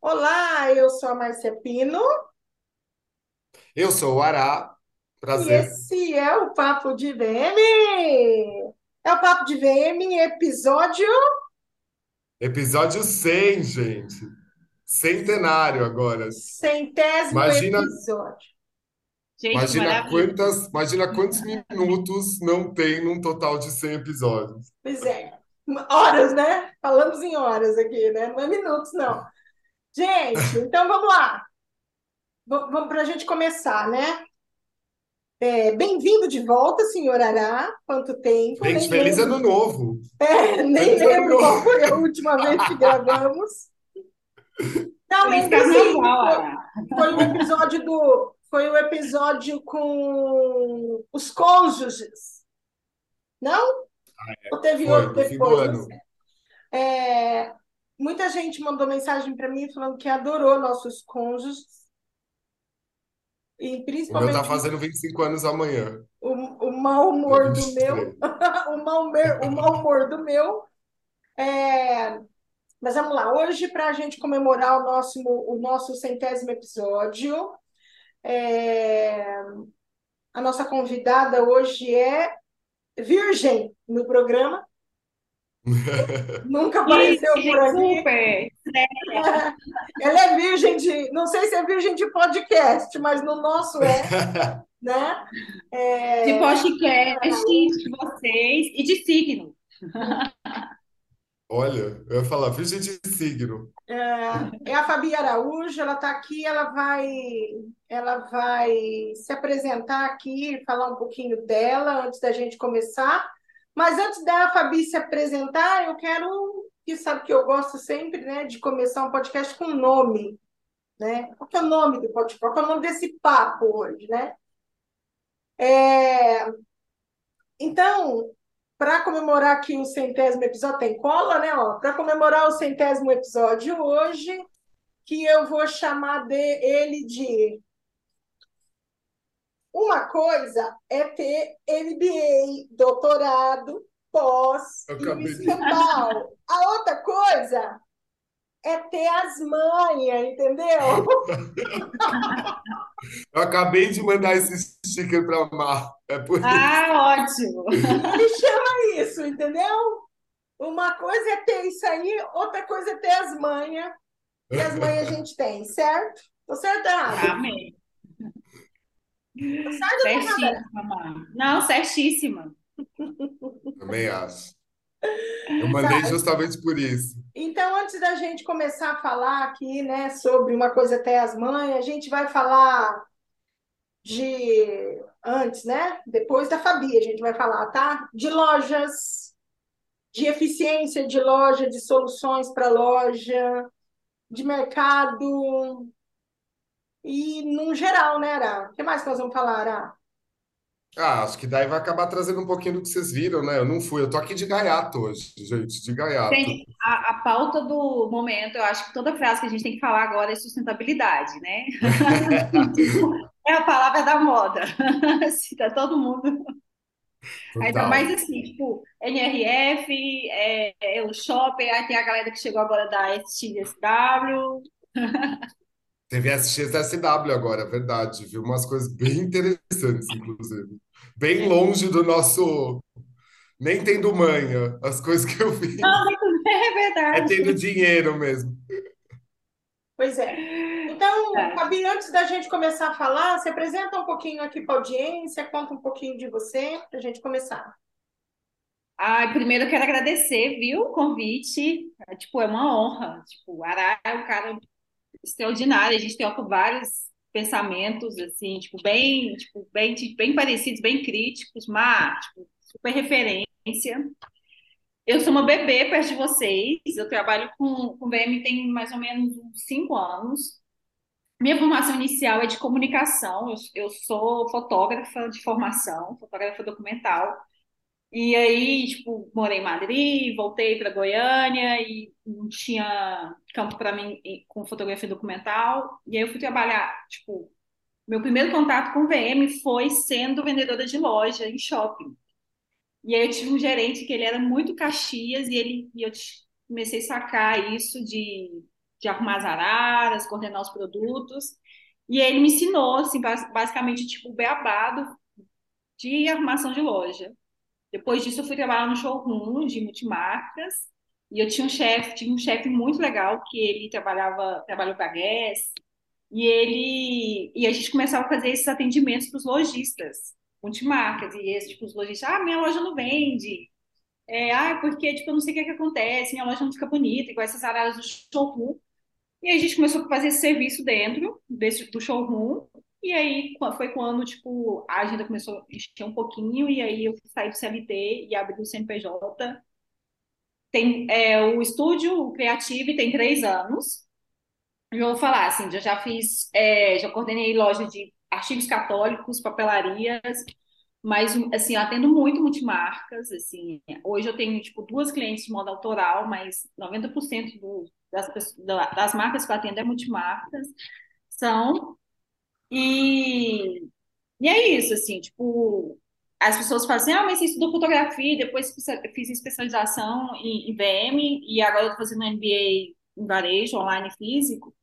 Olá, eu sou a Márcia Pino Eu sou o Ará, e prazer. esse é o Papo de VM. É o Papo de VM, episódio. Episódio 100, gente. Centenário agora. Centésimo Imagina, episódio. Gente, imagina quantas, imagina quantos minutos não tem num total de 100 episódios. Pois é, horas, né? Falamos em horas aqui, né? Não é minutos, não. Gente, então vamos lá. V- Vamos para a gente começar, né? É, bem-vindo de volta, senhor Ará. Quanto tempo? Gente, Nem feliz lembro, ano novo. é, nem Feliz lembro qual foi a última vez que gravamos. Não, Feliz lembro sim. carnaval, Foi, foi o episódio do, foi o episódio com os cônjuges, não? Ou teve Foi, outro no fim do depois, não. É, muita gente mandou mensagem para mim falando que adorou nossos cônjuges, e O meu tá principalmente fazendo 25 anos amanhã, o, o mau humor do meu, 23. o mau, humor- o mau humor do meu. É, mas vamos lá, hoje, para a gente comemorar o nosso, o nosso centésimo episódio, é, a nossa convidada hoje é virgem no programa, nunca apareceu por aqui. super! Ela é virgem de, não sei se é virgem de podcast, mas no nosso é, né? De É, podcast de vocês e de signo. Olha, eu ia falar, virgem de signo. é a Fabi Araújo, ela está aqui, ela vai, ela vai se apresentar aqui, falar um pouquinho dela antes da gente começar. Mas antes da Fabi se apresentar, eu quero, que sabe que eu gosto sempre, né, de começar um podcast com nome, né? Qual é o nome do podcast? Qual é o nome desse papo hoje, né? É, então, para comemorar aqui o centésimo episódio, tem cola, né? Para comemorar o centésimo episódio hoje, que eu vou chamar de, ele de uma coisa é ter MBA, doutorado, pós escambau. A outra coisa é ter as manhas, entendeu? Eu acabei de mandar esse sticker pra Mar. É por isso. Ah, ótimo! Ele chama isso, entendeu? Uma coisa é ter isso aí, outra coisa é ter as manhas. E as manhas a gente tem, certo? Tô certo? Amém. Tô certo ou tô errada? Certíssima. Não, certíssima. Também acho. Eu mandei justamente por isso. Então, antes da gente começar a falar aqui, né, sobre uma coisa até as mães, a gente vai falar de antes, né? Depois da Fabi, a gente vai falar, tá? De lojas, de eficiência de loja, de soluções para loja, de mercado e num geral, né, Ara? O que mais que nós vamos falar, Ara? Ah, acho que daí vai acabar trazendo um pouquinho do que vocês viram, né? Eu não fui, eu tô aqui de gaiato hoje, gente, de gaiato. Gente, a, a pauta do momento, eu acho que toda frase que a gente tem que falar agora é sustentabilidade, né? É a palavra da moda. Assim, tá todo mundo. Ainda Total. mais assim, tipo, NRF, é, é o shopping, aí tem a galera que chegou agora da SXSW. Teve SXSW agora, é verdade, viu? Umas coisas bem interessantes, inclusive. Bem longe do nosso. Nem tendo manha, as coisas que eu vi. É É verdade. tendo dinheiro mesmo. Pois é. Então, É. Fabi, antes da gente começar a falar, se apresenta um pouquinho aqui para a audiência, conta um pouquinho de você, para a gente começar. Ai, primeiro eu quero agradecer, viu, o convite. É, tipo, é uma honra. Tipo, o Ará é um cara extraordinário. A gente troca vários pensamentos, assim, tipo, bem, tipo, bem, bem parecidos, bem críticos, mas, tipo, super referência. Eu sou uma bebê perto de vocês. Eu trabalho com, com VM tem mais ou menos cinco anos. Minha formação inicial é de comunicação. Eu, eu sou fotógrafa de formação, fotógrafa documental. E aí, tipo, morei em Madrid, voltei para Goiânia e não tinha campo para mim com fotografia documental. E aí eu fui trabalhar, tipo, meu primeiro contato com VM foi sendo vendedora de loja em shopping. E aí eu tive um gerente que ele era muito Caxias e ele e eu comecei a sacar isso de de arrumar as araras, coordenar os produtos. E ele me ensinou, assim, basicamente, tipo, o beabado de arrumação de loja. Depois disso, eu fui trabalhar no showroom de multimarcas. E eu tinha um chefe, tinha um chefe muito legal que ele trabalhava, trabalhou para a Guess, e ele e a gente começava a fazer esses atendimentos para os lojistas, multimarcas, e esses tipo, os lojistas, ah, minha loja não vende, é, ah, porque tipo, eu não sei o que, é que acontece, minha loja não fica bonita, igual essas áreas do showroom. E a gente começou a fazer esse serviço dentro desse, do showroom, e aí foi quando, tipo, a agenda começou a encher um pouquinho, e aí eu saí do CLT e abri o CNPJ. Tem, é, o estúdio criativo tem três anos. Eu vou falar, assim, já, já fiz, é, já coordenei loja de artigos católicos, papelarias, mas, assim, eu atendo muito multimarcas, assim, hoje eu tenho, tipo, duas clientes de moda autoral, mas 90% do, das, das marcas que eu atendo é multimarcas, são, e, e é isso, assim, tipo, as pessoas falam assim, ah, mas você estudou fotografia, depois fiz especialização em, em VM, e agora eu tô fazendo MBA em varejo, online físico,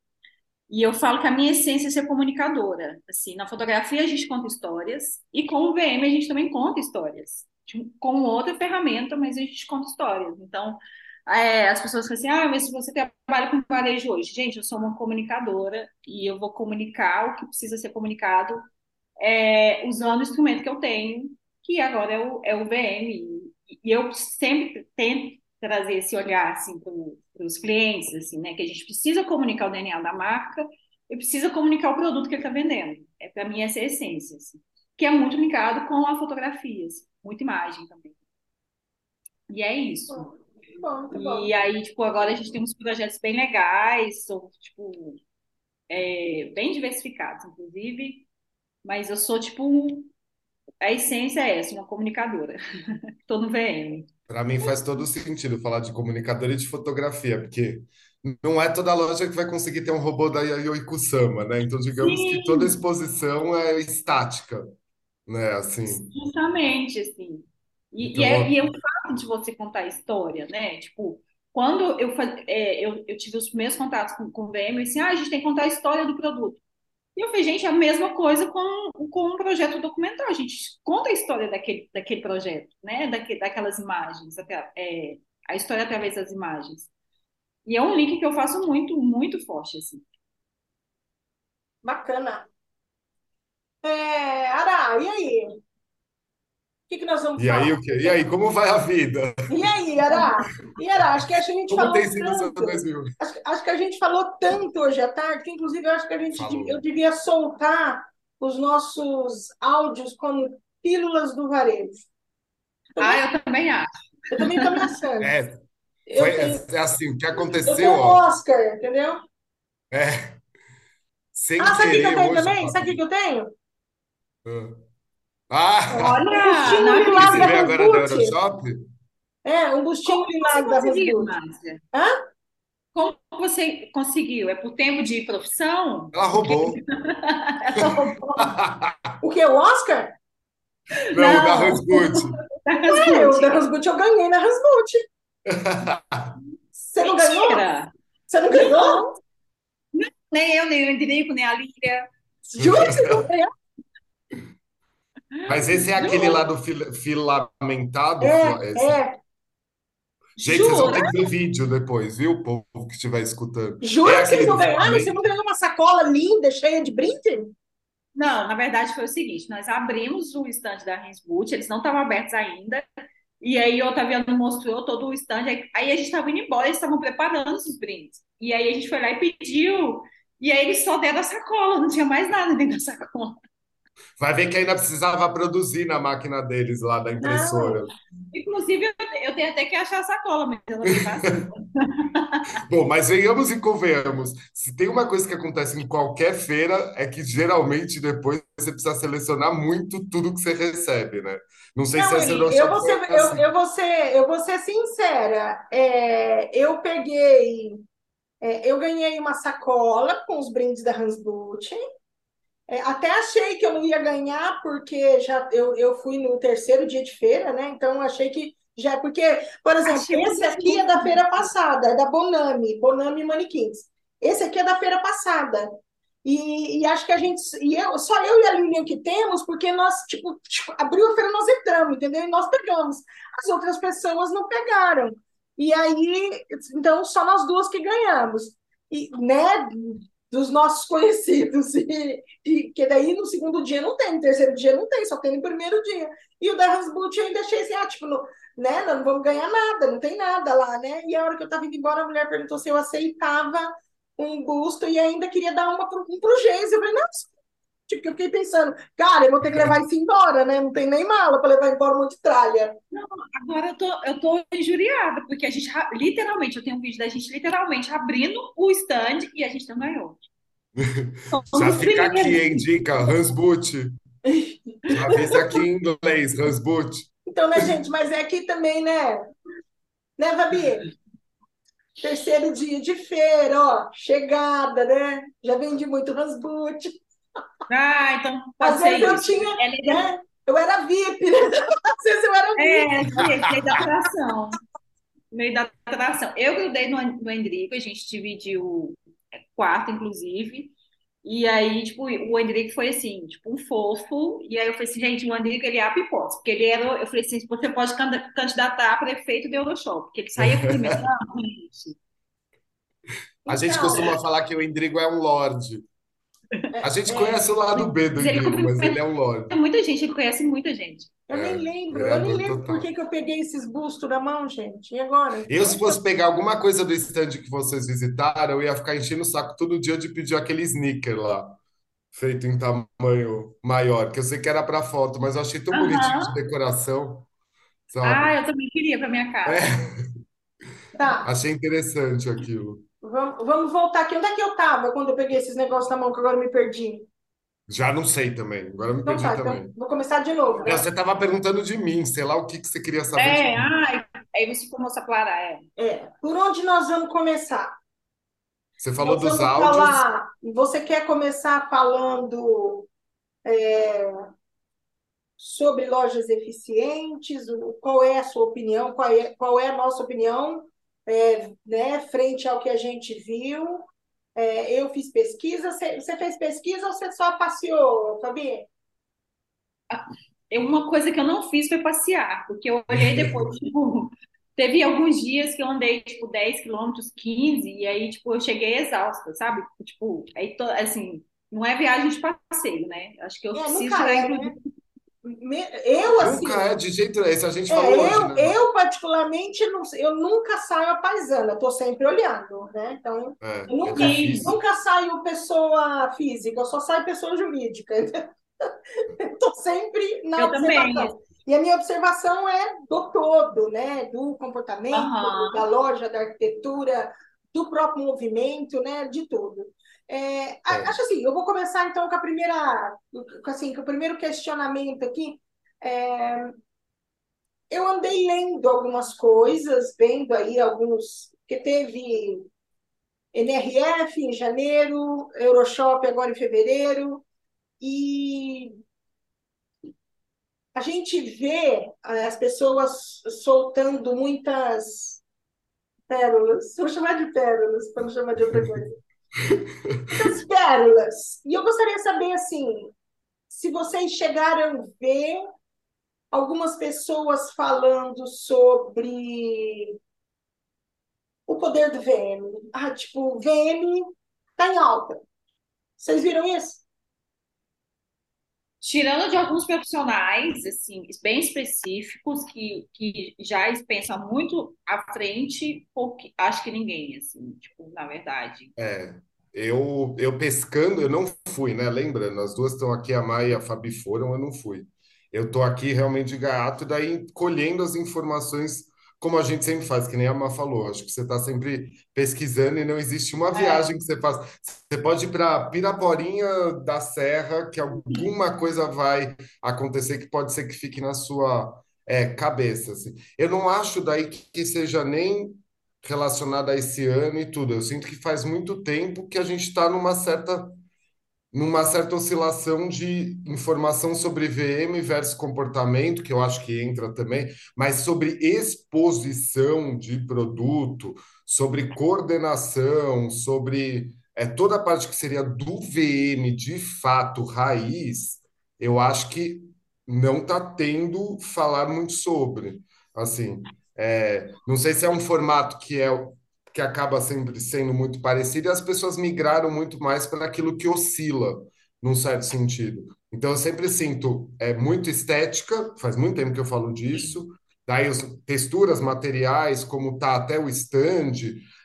e eu falo que a minha essência é ser comunicadora. Assim, na fotografia a gente conta histórias e com o VM a gente também conta histórias. Com outra ferramenta, mas a gente conta histórias. Então, é, as pessoas falam assim: ah, mas você trabalha com varejo hoje, gente, eu sou uma comunicadora e eu vou comunicar o que precisa ser comunicado é, usando o instrumento que eu tenho, que agora é o, é o VM. E eu sempre tento trazer esse olhar assim, para os clientes, assim, né? Que a gente precisa comunicar o DNA da marca e precisa comunicar o produto que ele está vendendo. É para mim essa é a essência, assim, que é muito ligado com a fotografia, assim, muita imagem também. E é isso. Muito bom, muito bom. E aí, tipo, agora a gente tem uns projetos bem legais, são, tipo, é, bem diversificados, inclusive, mas eu sou, tipo, a essência é essa, uma comunicadora. Estou no VM. Para mim faz todo sentido falar de comunicador e de fotografia, porque não é toda loja que vai conseguir ter um robô da Yayoi Kusama, né? Então, digamos que toda Sim, exposição é estática, né? Assim, justamente, assim. E, e, é, e então, é o fato de você contar a história, né? Tipo, quando eu, faz- é, eu, eu tive os primeiros contatos com, com o VM, eu disse, ah, a gente tem que contar a história do produto. E eu falei, gente, é a mesma coisa com, com um projeto documental. A gente conta a história daquele, daquele projeto, né? Daque, daquelas imagens, até, é, a história através das imagens. E é um link que eu faço muito, muito forte, assim. Bacana. É, Ara, e aí? O que que nós vamos e aí falar? o quê? E aí, como vai a vida? E aí, Ara? E Ara, acho que a gente Como falou tem sido tanto. 2000? Acho, acho que a gente falou tanto hoje à tarde, que inclusive eu acho que a gente, de- eu devia soltar os nossos áudios como pílulas do varejo. Ah, eu também acho. Eu também estou ameaçando. É, foi, Eu tenho, é assim, o que eu tenho aconteceu, um ó, Oscar, entendeu? é, sem Ah, sabe o que eu tenho também? Sabe o que eu tenho? Ah, Um Olha, bustinho não que você veio agora da. Euroshop? É, um bustinho Como você lilás da. Márcia? Hã? Como você conseguiu? É por tempo de profissão? Ela Porque roubou. ela roubou. O que? O Oscar? Não, o da da É, o da Rasgucci. Rasgucci eu ganhei na Rasgucci. Você não ganhou? Mentira! Você não ganhou? Não, nem eu, nem o Endrico, nem a Lília. Juro que você não ganhou? Mas esse é aquele lá do fil- filamentado, É, esse. é. Gente, vocês vão jura? ter que ver vídeo depois, viu? O povo que estiver escutando. Juro É que vocês aquele não do ganharam? Você não ganhou uma sacola linda, cheia de brinde? Não, na verdade foi o seguinte: nós abrimos o stand da Rensboot, eles não estavam abertos ainda, e aí o Otaviano mostrou todo o stand, aí, aí a gente estava indo embora, eles estavam preparando os brindes. E aí a gente foi lá e pediu, e aí eles só deram a sacola, não tinha mais nada dentro da sacola. Vai ver que ainda precisava produzir na máquina deles lá da Não. impressora. Inclusive, eu eu tenho até que achar a sacola, mas ela não tá assim. Bom, mas venhamos e convenhamos. Se tem uma coisa que acontece em qualquer feira, é que geralmente depois você precisa selecionar muito tudo que você recebe, né? Não sei se Não, essa e eu Euroshop vou ser, eu, assim. eu vou ser, eu vou ser sincera. É, eu peguei, é, eu ganhei uma sacola com os brindes da Hansboot. É, até achei que eu não ia ganhar, porque já eu, eu fui no terceiro dia de feira, né? Então achei que já. Porque, por exemplo, Achei esse aqui é da feira passada, é da Bonami, Bonami Manequins. Esse aqui é da feira passada. E, e, acho que a gente. E eu, só eu e a Lilian que temos, porque nós, tipo, tipo, abriu a feira, nós entramos, entendeu? E nós pegamos. As outras pessoas não pegaram. E aí, então, só nós duas que ganhamos. E, né, dos nossos conhecidos. E, e, que daí no segundo dia não tem, no terceiro dia não tem, só tem no primeiro dia. E o da Hasbut eu ainda achei assim, ah, tipo, no, né, não vamos ganhar nada, não tem nada lá, né? E a hora que eu estava indo embora, a mulher perguntou se eu aceitava um busto e ainda queria dar uma pro, um pro. Eu falei, não, tipo, eu fiquei pensando, cara, eu vou ter que levar isso embora, né? Não tem nem mala para levar embora um monte de tralha. Não, agora eu tô, eu tô injuriada, porque a gente, literalmente, eu tenho um vídeo da gente literalmente abrindo o stand e a gente não ganhou. Já fica aqui, hein, dica, Hans Boot. Avisa aqui em inglês, Hans Boot. Então, né, gente, mas é aqui também, né? Né, Fabi? Terceiro dia de feira, ó, chegada, né? Já vendi muito Rasboot. Ah, então pode Às vezes eu isso. tinha, É né? Eu era VIP, né? Às vezes eu era É, VIP. meio da atração. Meio da atração. Eu grudei no, no Endrico, a gente dividiu quarto, inclusive. E aí, tipo, o Endrico foi assim, tipo, um fofo. E aí eu falei assim, gente, o Endrico, ele é a pipoca. Porque ele era, eu falei assim, você pode candidatar a prefeito do Euroshop. Porque ele saía com primeiro. Não, gente. A gente Então, costuma falar que o Endrigo é um lorde. A gente é, conhece o lado B do Endrigo, mas ele é um lorde. muita gente, ele conhece muita gente. eu nem É, lembro, eu nem lembro por que total. que eu peguei esses bustos na mão, gente. E agora? Eu, se fosse pegar alguma coisa do stand que vocês visitaram, eu ia ficar enchendo o saco todo dia de pedir aquele sneaker lá, feito em tamanho maior, que eu sei que era para foto, mas eu achei tão bonitinho de decoração, sabe? Ah, eu também queria para minha casa. É, Tá, achei interessante aquilo. Vamos, vamos voltar aqui. Onde é que eu tava quando eu peguei esses negócios na mão que agora eu me perdi? Já não sei também, agora eu me Então perdi tá, então também. vou começar de novo, né? Você estava perguntando de mim, sei lá o que que você queria saber de É, mim. ai, aí você começou a parar, é. É, por onde nós vamos começar? Você falou Nós dos vamos áudios, falar. Você quer começar falando é, sobre lojas eficientes? Qual é a sua opinião? Qual é, qual é a nossa opinião, é, né, frente ao que a gente viu? É, eu fiz pesquisa. Você, fez pesquisa ou você só passeou, Fabi? Uma coisa que eu não fiz foi passear, porque eu olhei depois, tipo, teve alguns dias que eu andei, tipo, 10 quilômetros, 15, e aí, tipo, eu cheguei exausta, sabe? Tipo, aí, assim, não é viagem de passeio, né? Acho que eu É, preciso é, né? Eu, assim, nunca é de jeito esse, a gente É, falou hoje, eu, né? eu particularmente, não, eu nunca saio a paisana, eu tô sempre olhando, né? Então, É, eu é nunca, difícil. nunca saio pessoa física, eu só saio pessoa jurídica. Eu tô sempre na Eu também. observação. E a minha observação é do todo, né? Do comportamento, Aham. da loja, da arquitetura, do próprio movimento, né? De tudo. É, É. acho assim, eu vou começar então com a primeira, assim, com o primeiro questionamento aqui. É, eu andei lendo algumas coisas, vendo aí alguns, que teve NRF em janeiro, Euroshop agora em fevereiro, e a gente vê eh, as pessoas soltando muitas pérolas, vou chamar de pérolas, para não chamar de outra coisa, muitas pérolas. E eu gostaria de saber, assim, se vocês chegaram a ver algumas pessoas falando sobre o poder do VM. Ah, tipo, o VM tá em alta. Vocês viram isso? Tirando de alguns profissionais, assim, bem específicos, que, que já pensam muito à frente, porque acho que ninguém, assim, tipo, na verdade. É, eu, eu pescando, eu não fui, né? Lembrando, as duas estão aqui, a Maia e a Fabi foram, eu não fui. Eu tô aqui realmente de daí colhendo as informações, como a gente sempre faz, que nem a Má falou. Acho que você está sempre pesquisando e não existe uma É, viagem que você faz. Você pode ir para Piraporinha da Serra, que alguma coisa vai acontecer que pode ser que fique na sua é, cabeça, assim. Eu não acho daí que que seja nem relacionada a esse ano e tudo. Eu sinto que faz muito tempo que a gente está numa certa numa certa oscilação de informação sobre VM versus comportamento, que eu acho que entra também, mas sobre exposição de produto, sobre coordenação, sobre é, toda a parte que seria do VM de fato raiz, eu acho que não está tendo falar muito sobre. Assim, é, não sei se é um formato que é que acaba sempre sendo muito parecido, e as pessoas migraram muito mais para aquilo que oscila, num certo sentido. Então, eu sempre sinto é muito estética, faz muito tempo que eu falo disso, daí as texturas, materiais, como tá até o stand,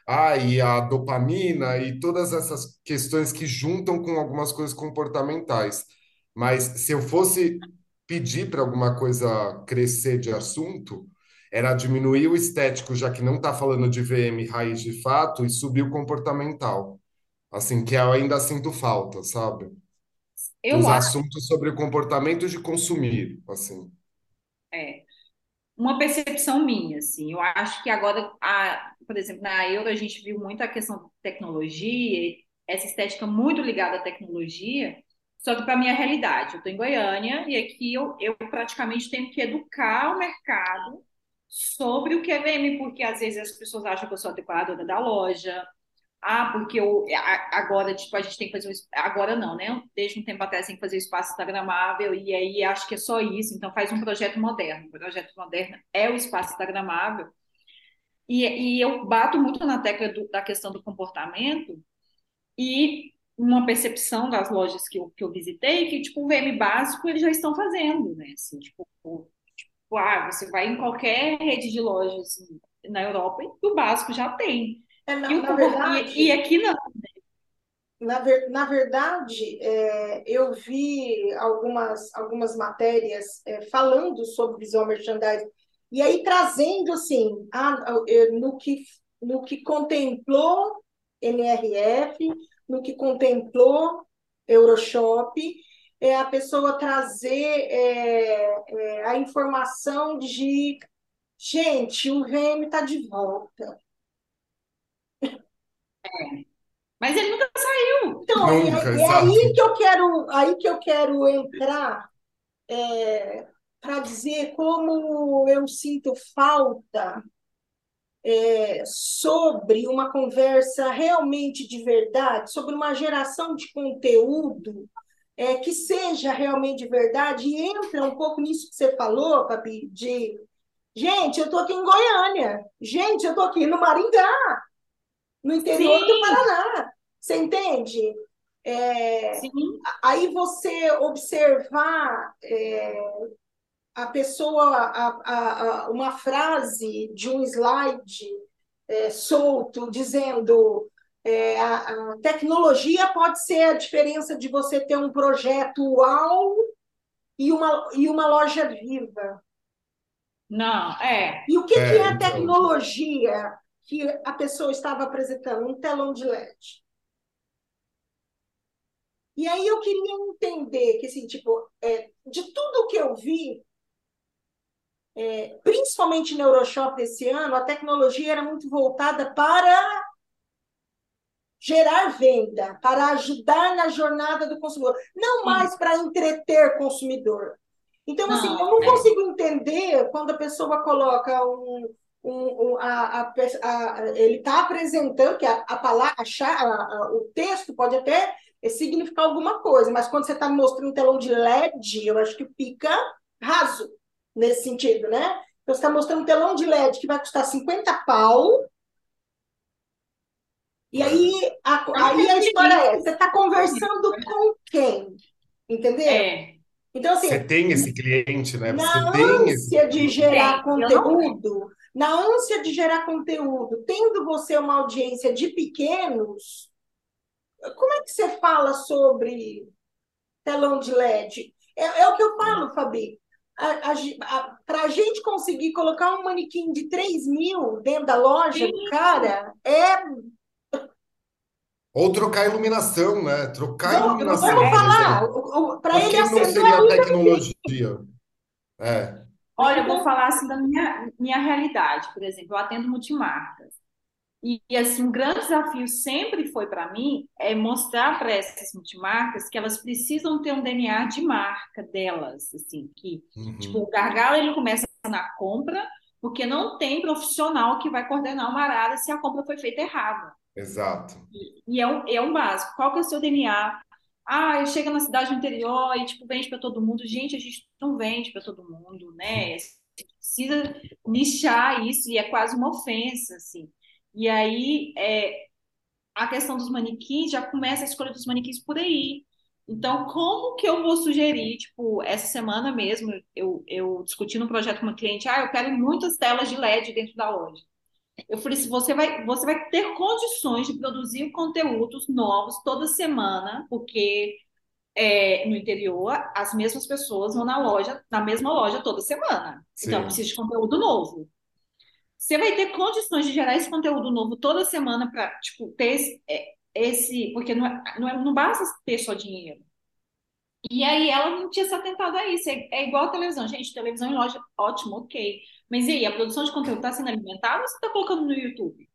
ah, e a dopamina e todas essas questões que juntam com algumas coisas comportamentais. Mas se eu fosse pedir para alguma coisa crescer de assunto, era diminuir o estético, já que não está falando de VM raiz de fato, e subir o comportamental. Assim, que eu ainda sinto falta, sabe? Eu Os acho, assuntos sobre o comportamento de consumir, assim. é, uma percepção minha, assim. Eu acho que agora, a, por exemplo, na Euro a gente viu muito a questão de tecnologia, essa estética muito ligada à tecnologia, só que para a minha realidade. Eu estou em Goiânia e aqui eu, eu praticamente tenho que educar o mercado sobre o que é VM, porque às vezes as pessoas acham que eu sou a decoradora da loja, ah, porque eu, agora, tipo, a gente tem que fazer um, agora não, né? Desde um tempo atrás tem que fazer o espaço instagramável e aí acho que é só isso, então faz um projeto moderno. O projeto moderno é o espaço instagramável. E, e eu bato muito na tecla do, da questão do comportamento e uma percepção das lojas que eu, que eu visitei que, tipo, o VM básico eles já estão fazendo, né? Assim, tipo, tipo, ah, você vai em qualquer rede de lojas assim, na Europa e o básico já tem. É, na, E, o, na e, e verdade, aqui não. na, ver, na verdade, é, eu vi algumas, algumas matérias é, falando sobre visual merchandising, e aí trazendo assim, a, a- é, no que, no que contemplou NRF, no que contemplou Euroshop, é a pessoa trazer é, é, a informação de, gente, o VM está de volta. Mas ele nunca saiu. Então, Nunca, é, é aí que eu quero, aí que eu quero entrar para dizer como eu sinto falta é, sobre uma conversa realmente de verdade, sobre uma geração de conteúdo é, que seja realmente de verdade, e entra um pouco nisso que você falou, Fabi, de gente, eu estou aqui em Goiânia, gente, eu estou aqui no Maringá, no interior do Sim, Paraná. Você entende? É, aí você observar é, a pessoa, a, a, a, uma frase de um slide é, solto dizendo é, a, a, tecnologia pode ser a diferença de você ter um projeto UAU e uma, e uma loja viva. Não, é. E o que, que É, é a então. tecnologia que a pessoa estava apresentando? Um telão de LED. E aí eu queria entender que, assim, tipo, é, de tudo que eu vi, é, principalmente no Euroshop esse ano, a tecnologia era muito voltada para gerar venda, para ajudar na jornada do consumidor, não mais para entreter consumidor. Então, assim, eu Não, não é. consigo entender quando a pessoa coloca um, um, um a, a, a, ele está apresentando que a, palavra, o texto pode até significar alguma coisa, mas quando você está mostrando um telão de LED, eu acho que fica raso nesse sentido, né? Então, você está mostrando um telão de LED que vai custar 50 pau, e aí É. a, Não aí a história é, você está conversando com quem? Entendeu? É, Então, Você assim, tem esse cliente, né? Você na tem esse ânsia de gerar tenho. conteúdo, na ânsia de gerar conteúdo, tendo você uma audiência de pequenos, como é que você fala sobre telão de LED? É, é o que eu falo, Fabi. Para a gente conseguir colocar um manequim de 3 mil dentro da loja do Sim, cara, é. Ou trocar a iluminação, né? Trocar a Vamos, iluminação, por é. falar, para ele que não seria a a tecnologia? É. Olha, eu vou falar assim da minha, minha realidade. Por exemplo, eu atendo multimarcas. E, e, assim, um grande desafio sempre foi para mim é mostrar para essas multimarcas que elas precisam ter um DNA de marca delas, assim, que Uhum. tipo, o gargalo ele começa na compra, porque não tem profissional que vai coordenar uma área se a compra foi feita errada. Exato. E é um, é um básico. Qual que é o seu DNA? Ah, chega na cidade do interior e tipo vende para todo mundo. Gente, a gente não vende para todo mundo, né? Você precisa nichar isso e é quase uma ofensa, assim. E aí, é, a questão dos manequins já começa a escolha dos manequins por aí. Então, como que eu vou sugerir? Tipo, essa semana mesmo, eu, eu discuti no projeto com uma cliente, ah, eu quero muitas telas de LED dentro da loja. Eu falei assim, você vai, você vai ter condições de produzir conteúdos novos toda semana, porque é, no interior as mesmas pessoas vão na loja, na mesma loja toda semana. Então, Sim. precisa de conteúdo novo. Você vai ter condições de gerar esse conteúdo novo toda semana para, tipo, ter esse, é, esse porque não, é, não, é, não basta ter só dinheiro. E aí ela não tinha se atentado a isso. É, é igual a televisão. Gente, televisão em loja, ótimo, ok. Mas e aí, a produção de conteúdo está sendo alimentada ou você está colocando no YouTube?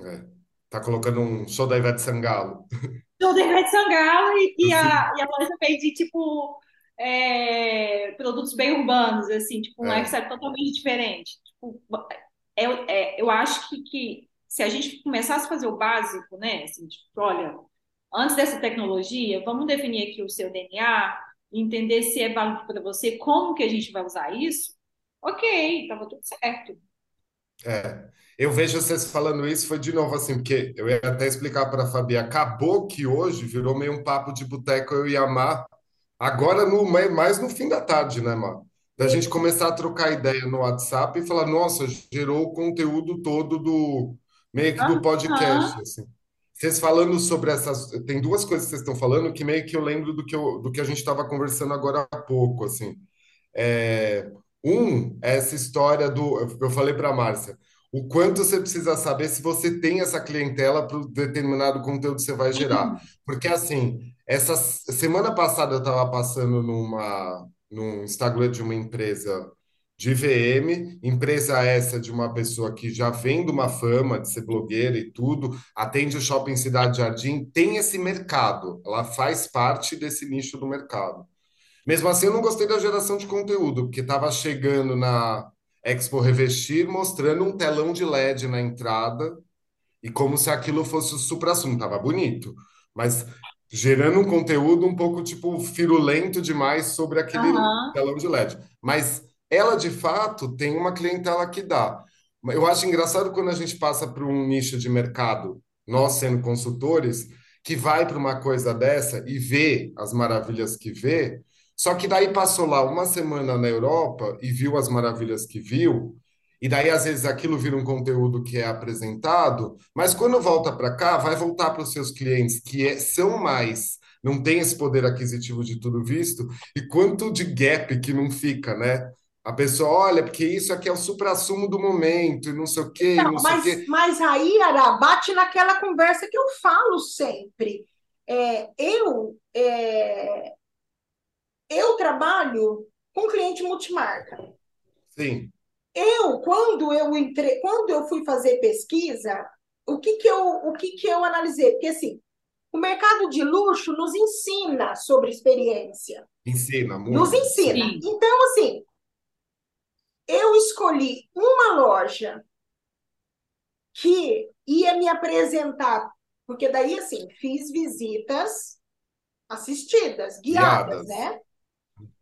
É. Tá colocando um show da Ivete Sangalo. Show da Ivete Sangalo e, e, Assim, a, e a loja vende, tipo, é, produtos bem urbanos, assim, tipo, um é. lifestyle totalmente diferente. Tipo, é, é, eu acho que, que se a gente começasse a fazer o básico, né, assim, tipo, olha, antes dessa tecnologia, vamos definir aqui o seu DNA, entender se é válido para você, como que a gente vai usar isso, ok, estava tudo certo. É. Eu vejo vocês falando isso, foi de novo assim, porque eu ia até explicar para a Fabi, acabou que hoje virou meio um papo de boteco eu e a Mar, agora no, mais no fim da tarde, né, Mar? Da gente começar a trocar ideia no WhatsApp e falar, nossa, gerou o conteúdo todo do meio que do podcast, assim. Vocês falando sobre essas, tem duas coisas que vocês estão falando que meio que eu lembro do que, eu, do que a gente estava conversando agora há pouco, assim. É, um, é essa história do. Eu falei para a Márcia, o quanto você precisa saber se você tem essa clientela para o determinado conteúdo que você vai gerar. Porque, assim, essa semana passada eu estava passando numa, num Instagram de uma empresa de VM, empresa essa de uma pessoa que já vem de uma fama de ser blogueira e tudo, atende o Shopping Cidade Jardim, tem esse mercado, ela faz parte desse nicho do mercado. Mesmo assim, eu não gostei da geração de conteúdo, porque estava chegando na Expo Revestir mostrando um telão de LED na entrada e como se aquilo fosse o supra-sumo. Tava bonito, mas gerando um conteúdo um pouco tipo firulento demais sobre aquele Aham. telão de LED. Mas ela, de fato, tem uma clientela que dá. Eu acho engraçado quando a gente passa para um nicho de mercado, nós sendo consultores, que vai para uma coisa dessa e vê as maravilhas que vê. Só que daí passou lá uma semana na Europa e viu as maravilhas que viu, e daí às vezes aquilo vira um conteúdo que é apresentado, mas quando volta para cá, vai voltar para os seus clientes que é- são mais, não tem esse poder aquisitivo de tudo visto, e quanto de gap que não fica, né? A pessoa olha, porque isso aqui é o suprassumo do momento, e não sei o quê, e Não, não sei o mas, quê. mas aí, Ara, bate naquela conversa que eu falo sempre. É, eu, é, eu trabalho com cliente multimarca. Sim, Eu, quando eu entre, quando eu fui fazer pesquisa, o que que eu, o que que eu analisei? Porque assim, o mercado de luxo nos ensina sobre experiência, ensina nos muito, ensina. sim. Sim. Então, assim, eu escolhi uma loja que ia me apresentar, porque daí, assim, fiz visitas assistidas, guiadas, Guiadas.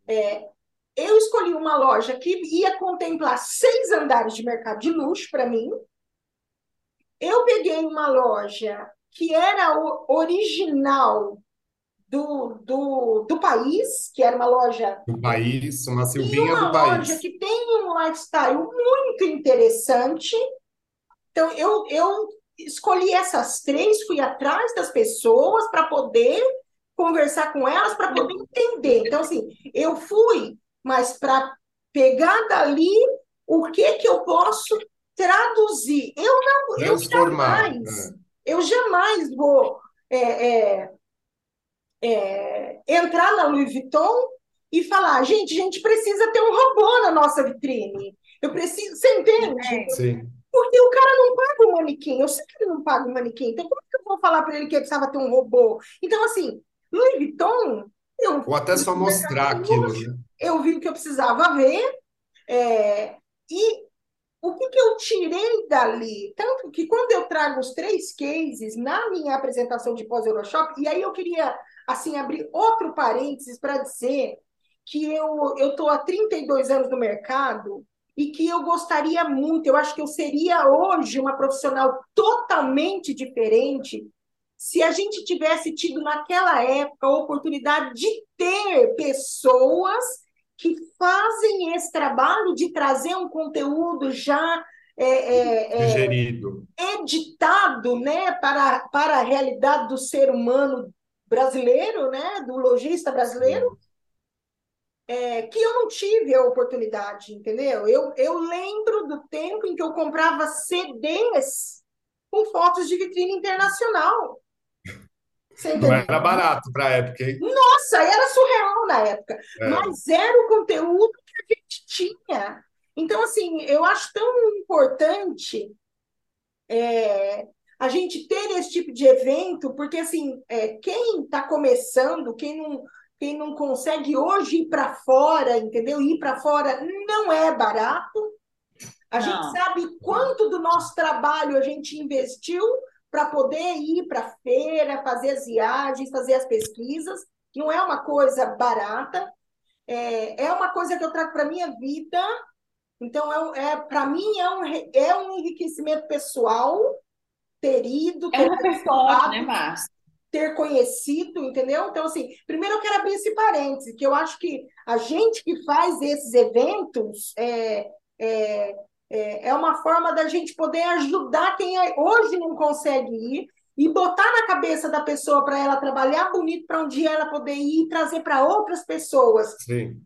né? Eu escolhi uma loja que ia contemplar seis andares de mercado de luxo para mim. Eu peguei uma loja que era original do, do, do país, que era uma loja, Do país, uma e Silvinha uma do loja país. que tem um lifestyle muito interessante. Então, eu, eu escolhi essas três, fui atrás das pessoas para poder conversar com elas, para poder entender. Então, assim, eu fui, mas para pegar dali o que que eu posso traduzir. Eu não, eu jamais, é. eu jamais vou é, é, é, entrar na Louis Vuitton e falar, gente, a gente precisa ter um robô na nossa vitrine. Eu preciso, você entende? Sim. Porque o cara não paga o manequim, eu sei que ele não paga o manequim, então como é que eu vou falar para ele que ele precisava ter um robô? Então, assim, Louis Vuitton, eu, Ou até só mostrar aquilo, né? eu vi o que eu precisava ver, é, e o que, que eu tirei dali? Tanto que quando eu trago os três cases na minha apresentação de pós-Euroshop, e aí eu queria assim abrir outro parênteses para dizer que eu estou há 32 anos no mercado e que eu gostaria muito, eu acho que eu seria hoje uma profissional totalmente diferente se a gente tivesse tido naquela época a oportunidade de ter pessoas que fazem esse trabalho de trazer um conteúdo já é, é, é, editado né, para, para a realidade do ser humano brasileiro, né, do lojista brasileiro, é, que eu não tive a oportunidade, entendeu? Eu, eu lembro do tempo em que eu comprava CDs com fotos de vitrine internacional. Não era barato para a época, hein? Nossa, era surreal na época. É. Mas era o conteúdo que a gente tinha. Então, assim, eu acho tão importante é, a gente ter esse tipo de evento, porque, assim, é, quem está começando, quem não, quem não consegue hoje ir para fora, entendeu? Ir para fora não é barato. A não. gente sabe quanto do nosso trabalho a gente investiu para poder ir para a feira, fazer as viagens, fazer as pesquisas. Não é uma coisa barata, é, é uma coisa que eu trago para a minha vida. Então, é, é para mim, é um, é um enriquecimento pessoal ter ido, ter é um repertório, né, Márcia? ter conhecido, entendeu? Então, assim, primeiro eu quero abrir esse parêntese, que eu acho que a gente que faz esses eventos é, é, é, é uma forma da gente poder ajudar quem hoje não consegue ir e botar na cabeça da pessoa para ela trabalhar bonito para um dia ela poder ir e trazer para outras pessoas. Sim.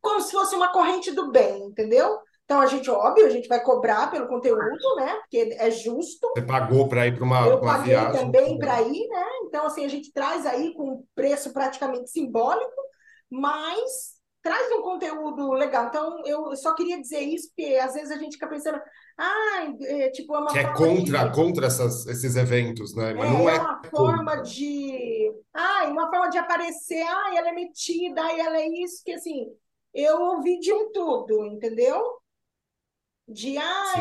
Como se fosse uma corrente do bem, entendeu? Então a gente, óbvio, a gente vai cobrar pelo conteúdo, né? Porque é justo. Você pagou para ir para uma, Eu uma paguei viagem. também para ir, né? Então, assim, a gente traz aí com um preço praticamente simbólico, mas traz um conteúdo legal. Então, eu só queria dizer isso, porque às vezes a gente fica pensando, ah, é, tipo, é uma que é contra, de... contra essas, esses eventos, né? Mas é, não é, uma forma de. Ah, uma forma de aparecer, ah, ela é metida, ela é isso, que assim, eu ouvi de um tudo, entendeu? De ah,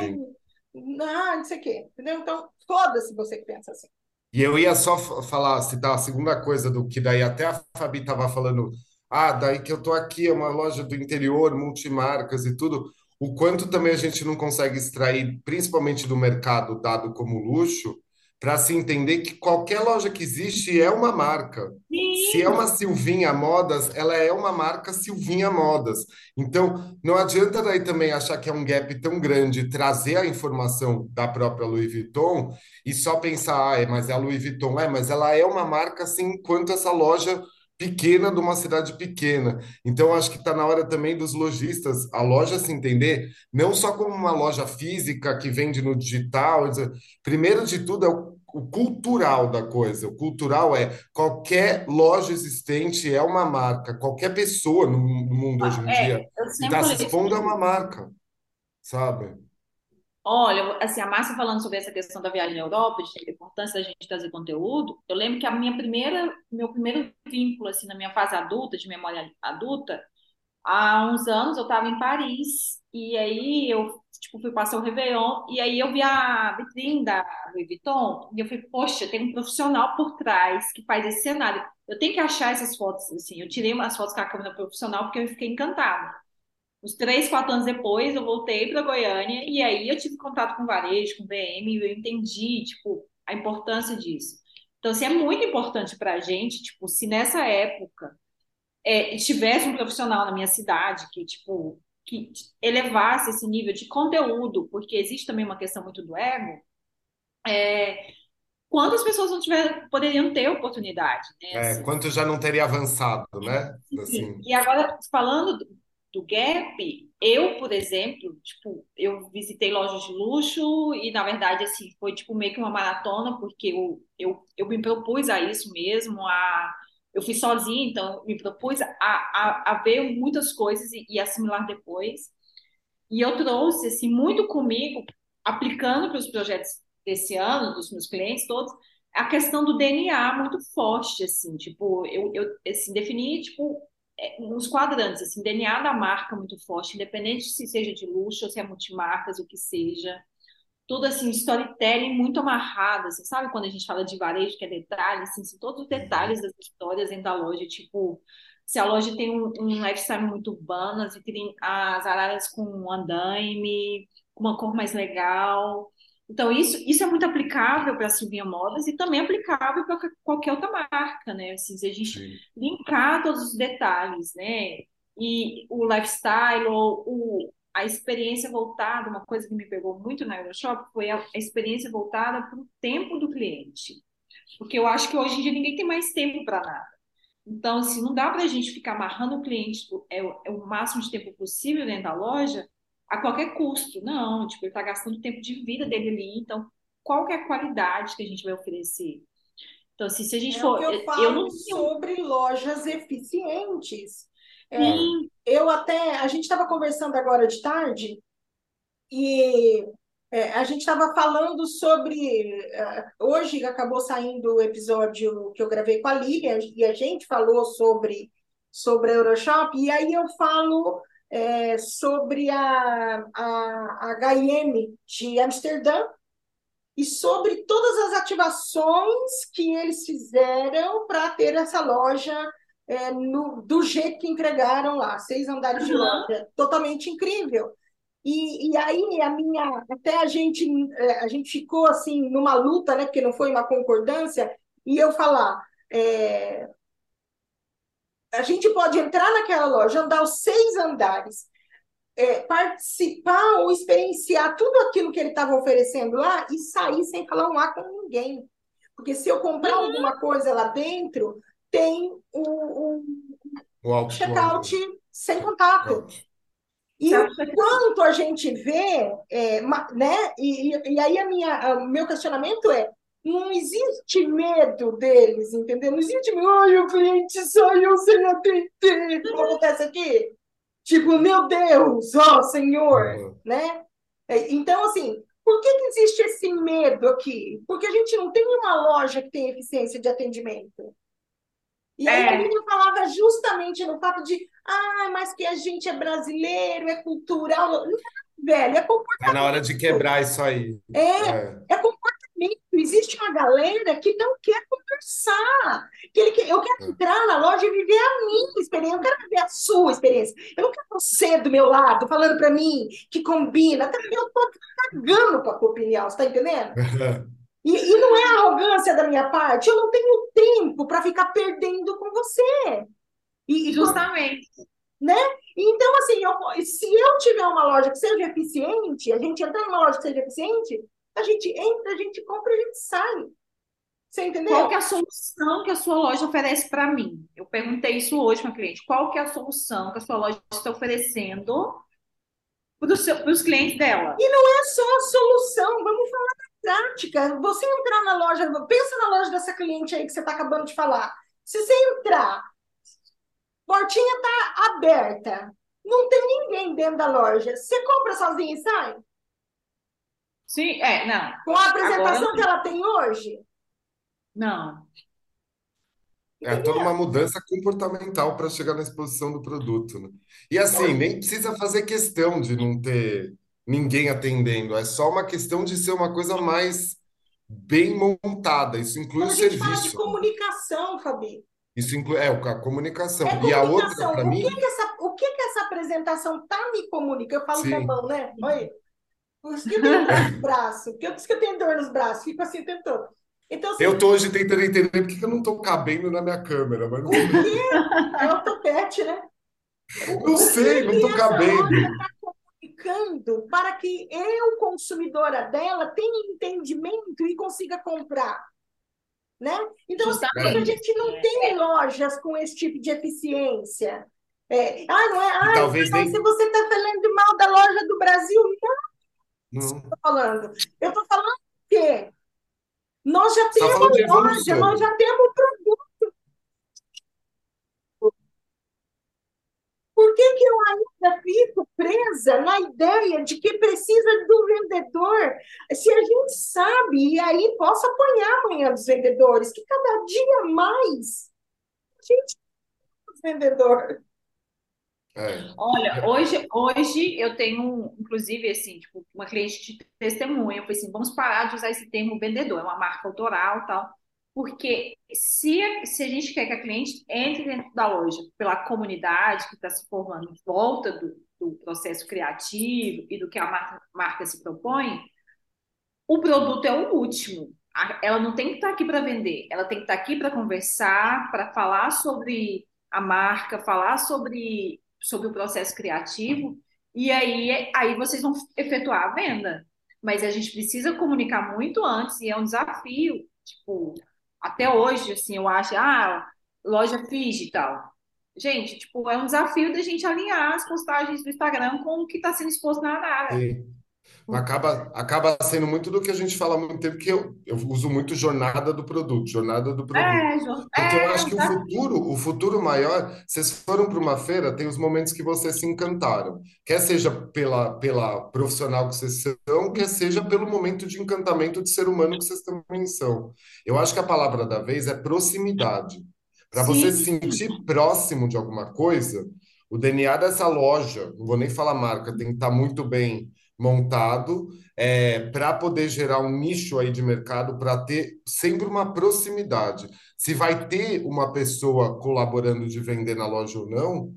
ah, não sei o quê, entendeu? Então, foda-se você que pensa assim. E eu ia só falar, citar a segunda coisa do que daí até a Fabi estava falando ah, daí que eu tô aqui, é uma loja do interior, multimarcas e tudo. O quanto também a gente não consegue extrair, principalmente do mercado dado como luxo, para se entender que qualquer loja que existe é uma marca. Sim. Se é uma Silvinha Modas, ela é uma marca Silvinha Modas. Então, não adianta daí também achar que é um gap tão grande trazer a informação da própria Louis Vuitton e só pensar, ah, é, mas é a Louis Vuitton, é, mas ela é uma marca assim quanto essa loja pequena de uma cidade pequena. Então, acho que está na hora também dos lojistas, a loja se entender, não só como uma loja física que vende no digital. Primeiro de tudo, é o, o cultural da coisa. O cultural é qualquer loja existente é uma marca, qualquer pessoa no, no mundo hoje em é, dia está se expondo a uma marca, sabe? Olha, assim, a Márcia falando sobre essa questão da viagem na Europa, de importância da gente trazer conteúdo, eu lembro que a minha primeira, meu primeiro vínculo, assim, na minha fase adulta, de memória adulta, há uns anos eu estava em Paris, e aí eu, tipo, fui passar o Réveillon, e aí eu vi a vitrine da Louis Vuitton, e eu falei, poxa, tem um profissional por trás que faz esse cenário. Eu tenho que achar essas fotos, assim, eu tirei umas fotos com a câmera profissional porque eu fiquei encantada. Uns três, quatro anos depois, eu voltei para Goiânia e aí eu tive contato com varejo, com VM, e eu entendi, tipo, a importância disso. Então, assim, é muito importante para a gente, tipo, se nessa época é, tivesse um profissional na minha cidade que, tipo, que elevasse esse nível de conteúdo, porque existe também uma questão muito do ego, é, quantas pessoas não tiver, poderiam ter oportunidade, né? É, assim. quanto já não teria avançado, né? Assim. E agora, falando do Gap, eu, por exemplo, tipo, eu visitei lojas de luxo e, na verdade, assim, foi tipo meio que uma maratona, porque eu, eu, eu me propus a isso mesmo, a, eu fui sozinha, então me propus a, a, a ver muitas coisas e, e assimilar depois. E eu trouxe, assim, muito comigo aplicando para os projetos desse ano, dos meus clientes todos, a questão do DNA muito forte, assim, tipo, eu, eu assim, defini, tipo, uns quadrantes, assim, DNA da marca muito forte, independente se seja de luxo ou se é multimarcas, o que seja. Tudo, assim, storytelling muito amarrado, assim, sabe quando a gente fala de varejo, que é detalhe, assim, assim todos os detalhes das histórias dentro da loja, tipo, se a loja tem um, um lifestyle muito urbano, as, as araras com um andaime, com uma cor mais legal, então, isso, isso é muito aplicável para a Silvinha Modas e também aplicável para qualquer outra marca, né? Assim, se a gente Sim. linkar todos os detalhes, né? E o lifestyle, ou o, a experiência voltada, uma coisa que me pegou muito na Euroshop foi a, a experiência voltada para o tempo do cliente. Porque eu acho que hoje em dia ninguém tem mais tempo para nada. Então, assim, não dá para a gente ficar amarrando o cliente é, é o máximo de tempo possível dentro da loja a qualquer custo. Não, tipo, ele está gastando o tempo de vida dele ali. Então, qual que é a qualidade que a gente vai oferecer? Então, assim, se a gente é for. eu falo eu não sobre lojas eficientes. É, eu até. A gente estava conversando agora de tarde e é, a gente estava falando sobre. Uh, hoje acabou saindo o episódio que eu gravei com a Lilian e a gente falou sobre, sobre a Euroshop, e aí eu falo é, sobre a, a, a HM de Amsterdã e sobre todas as ativações que eles fizeram para ter essa loja é, no, do jeito que entregaram lá, seis andares de loja, totalmente incrível. E, e aí a minha, até a gente, é, a gente ficou assim numa luta, né, porque não foi uma concordância, e eu falar, é, a gente pode entrar naquela loja, andar os seis andares, é, participar ou experienciar tudo aquilo que ele estava oferecendo lá e sair sem falar um A com ninguém. Porque se eu comprar uhum. alguma coisa lá dentro, tem o, o, o check-out sem contato. E o quanto a gente vê, é, né? E, e, aí a minha, o meu questionamento é: não existe medo deles, entendeu? Não existe medo, ai, o cliente saiu sem atender, como acontece aqui. Tipo, meu Deus, ó Senhor, uhum. né? É, então, assim, por que, que existe esse medo aqui? Porque a gente não tem uma loja que tem eficiência de atendimento. E aí é. a gente falava justamente no fato de, ah, mas que a gente é brasileiro, é cultural. Não, velho, é comportamento. É na hora de quebrar isso aí. É, é, é comportamento Existe uma galera que não quer conversar. Que ele quer, eu quero é. entrar na loja e viver a minha experiência, eu quero viver a sua experiência. Eu não quero você do meu lado falando para mim que combina. Até eu estou cagando para a tua opinião, você está entendendo? E, e, não é arrogância da minha parte, eu não tenho tempo para ficar perdendo com você. E, Justamente. Né? Então, assim, eu, se eu tiver uma loja que seja eficiente, a gente entrar numa loja que seja eficiente, a gente entra, a gente compra, a gente sai. Você entendeu? Qual que é a solução que a sua loja oferece para mim? Eu perguntei isso hoje para cliente. Qual que é a solução que a sua loja está oferecendo para os clientes dela? E não é só a solução, vamos falar da prática. Você entrar na loja, pensa na loja dessa cliente aí que você está acabando de falar. Se você entrar, portinha está aberta, não tem ninguém dentro da loja. Você compra sozinha e sai? Sim, é, não. Com a apresentação Agora... que ela tem hoje? Não. É toda uma mudança comportamental para chegar na exposição do produto, né? E assim, nem precisa fazer questão de não ter ninguém atendendo, é só uma questão de ser uma coisa mais bem montada. Isso inclui Quando o serviço. Fala de comunicação, Fabi. Isso inclui é a comunicação. É e a outra, para mim. Que que essa, o que, que essa apresentação tá me comunicando? Eu falo Sim. com a mão, né? Olha. Por isso que eu tenho dor nos braços. Por isso que eu tenho dor nos braços. Fico assim tentando. Então, assim, eu tô hoje tentando entender por que eu não tô cabendo na minha câmera. Mas não... Porque é o topete, né? Não sei, não tô cabendo. Está comunicando para que eu, consumidora dela, tenha entendimento e consiga comprar. Né? Então, assim, a gente não tem lojas com esse tipo de eficiência. É, ah, não é? Ah, talvez nem... se você está falando mal da loja do Brasil, não não. Estou falando. Eu estou falando que nós já tá temos loja, nós já temos produto. Por que, que eu ainda fico presa na ideia de que precisa do vendedor. Se a gente sabe, e aí posso apanhar amanhã dos vendedores, que cada dia mais a gente vendedor. É. Olha, hoje, hoje eu tenho, inclusive, assim, tipo, uma cliente de testemunha, eu falei assim, vamos parar de usar esse termo vendedor, é uma marca autoral tal, porque se, se a gente quer que a cliente entre dentro da loja pela comunidade que está se formando em volta do, do processo criativo e do que a marca, marca se propõe, o produto é o último. Ela não tem que estar aqui para vender, ela tem que estar aqui para conversar, para falar sobre a marca, falar sobre, sobre o processo criativo, e aí, aí vocês vão efetuar a venda. Mas a gente precisa comunicar muito antes, e é um desafio, tipo, até hoje, assim, eu acho, ah, loja digital. Gente, tipo, é um desafio da gente alinhar as postagens do Instagram com o que está sendo exposto na área. Acaba, acaba sendo muito do que a gente fala há muito tempo, que eu, eu uso muito jornada do produto, jornada do produto. É, Porque é, eu acho que o futuro, o futuro maior, vocês foram para uma feira, tem os momentos que vocês se encantaram. Quer seja pela, pela profissional que vocês são, quer seja pelo momento de encantamento de ser humano que vocês também são. Eu acho que a palavra da vez é proximidade. Para você se sentir próximo de alguma coisa, o DNA dessa loja, não vou nem falar marca, tem que estar muito bem montado é, para poder gerar um nicho aí de mercado, para ter sempre uma proximidade. Se vai ter uma pessoa colaborando de vender na loja ou não,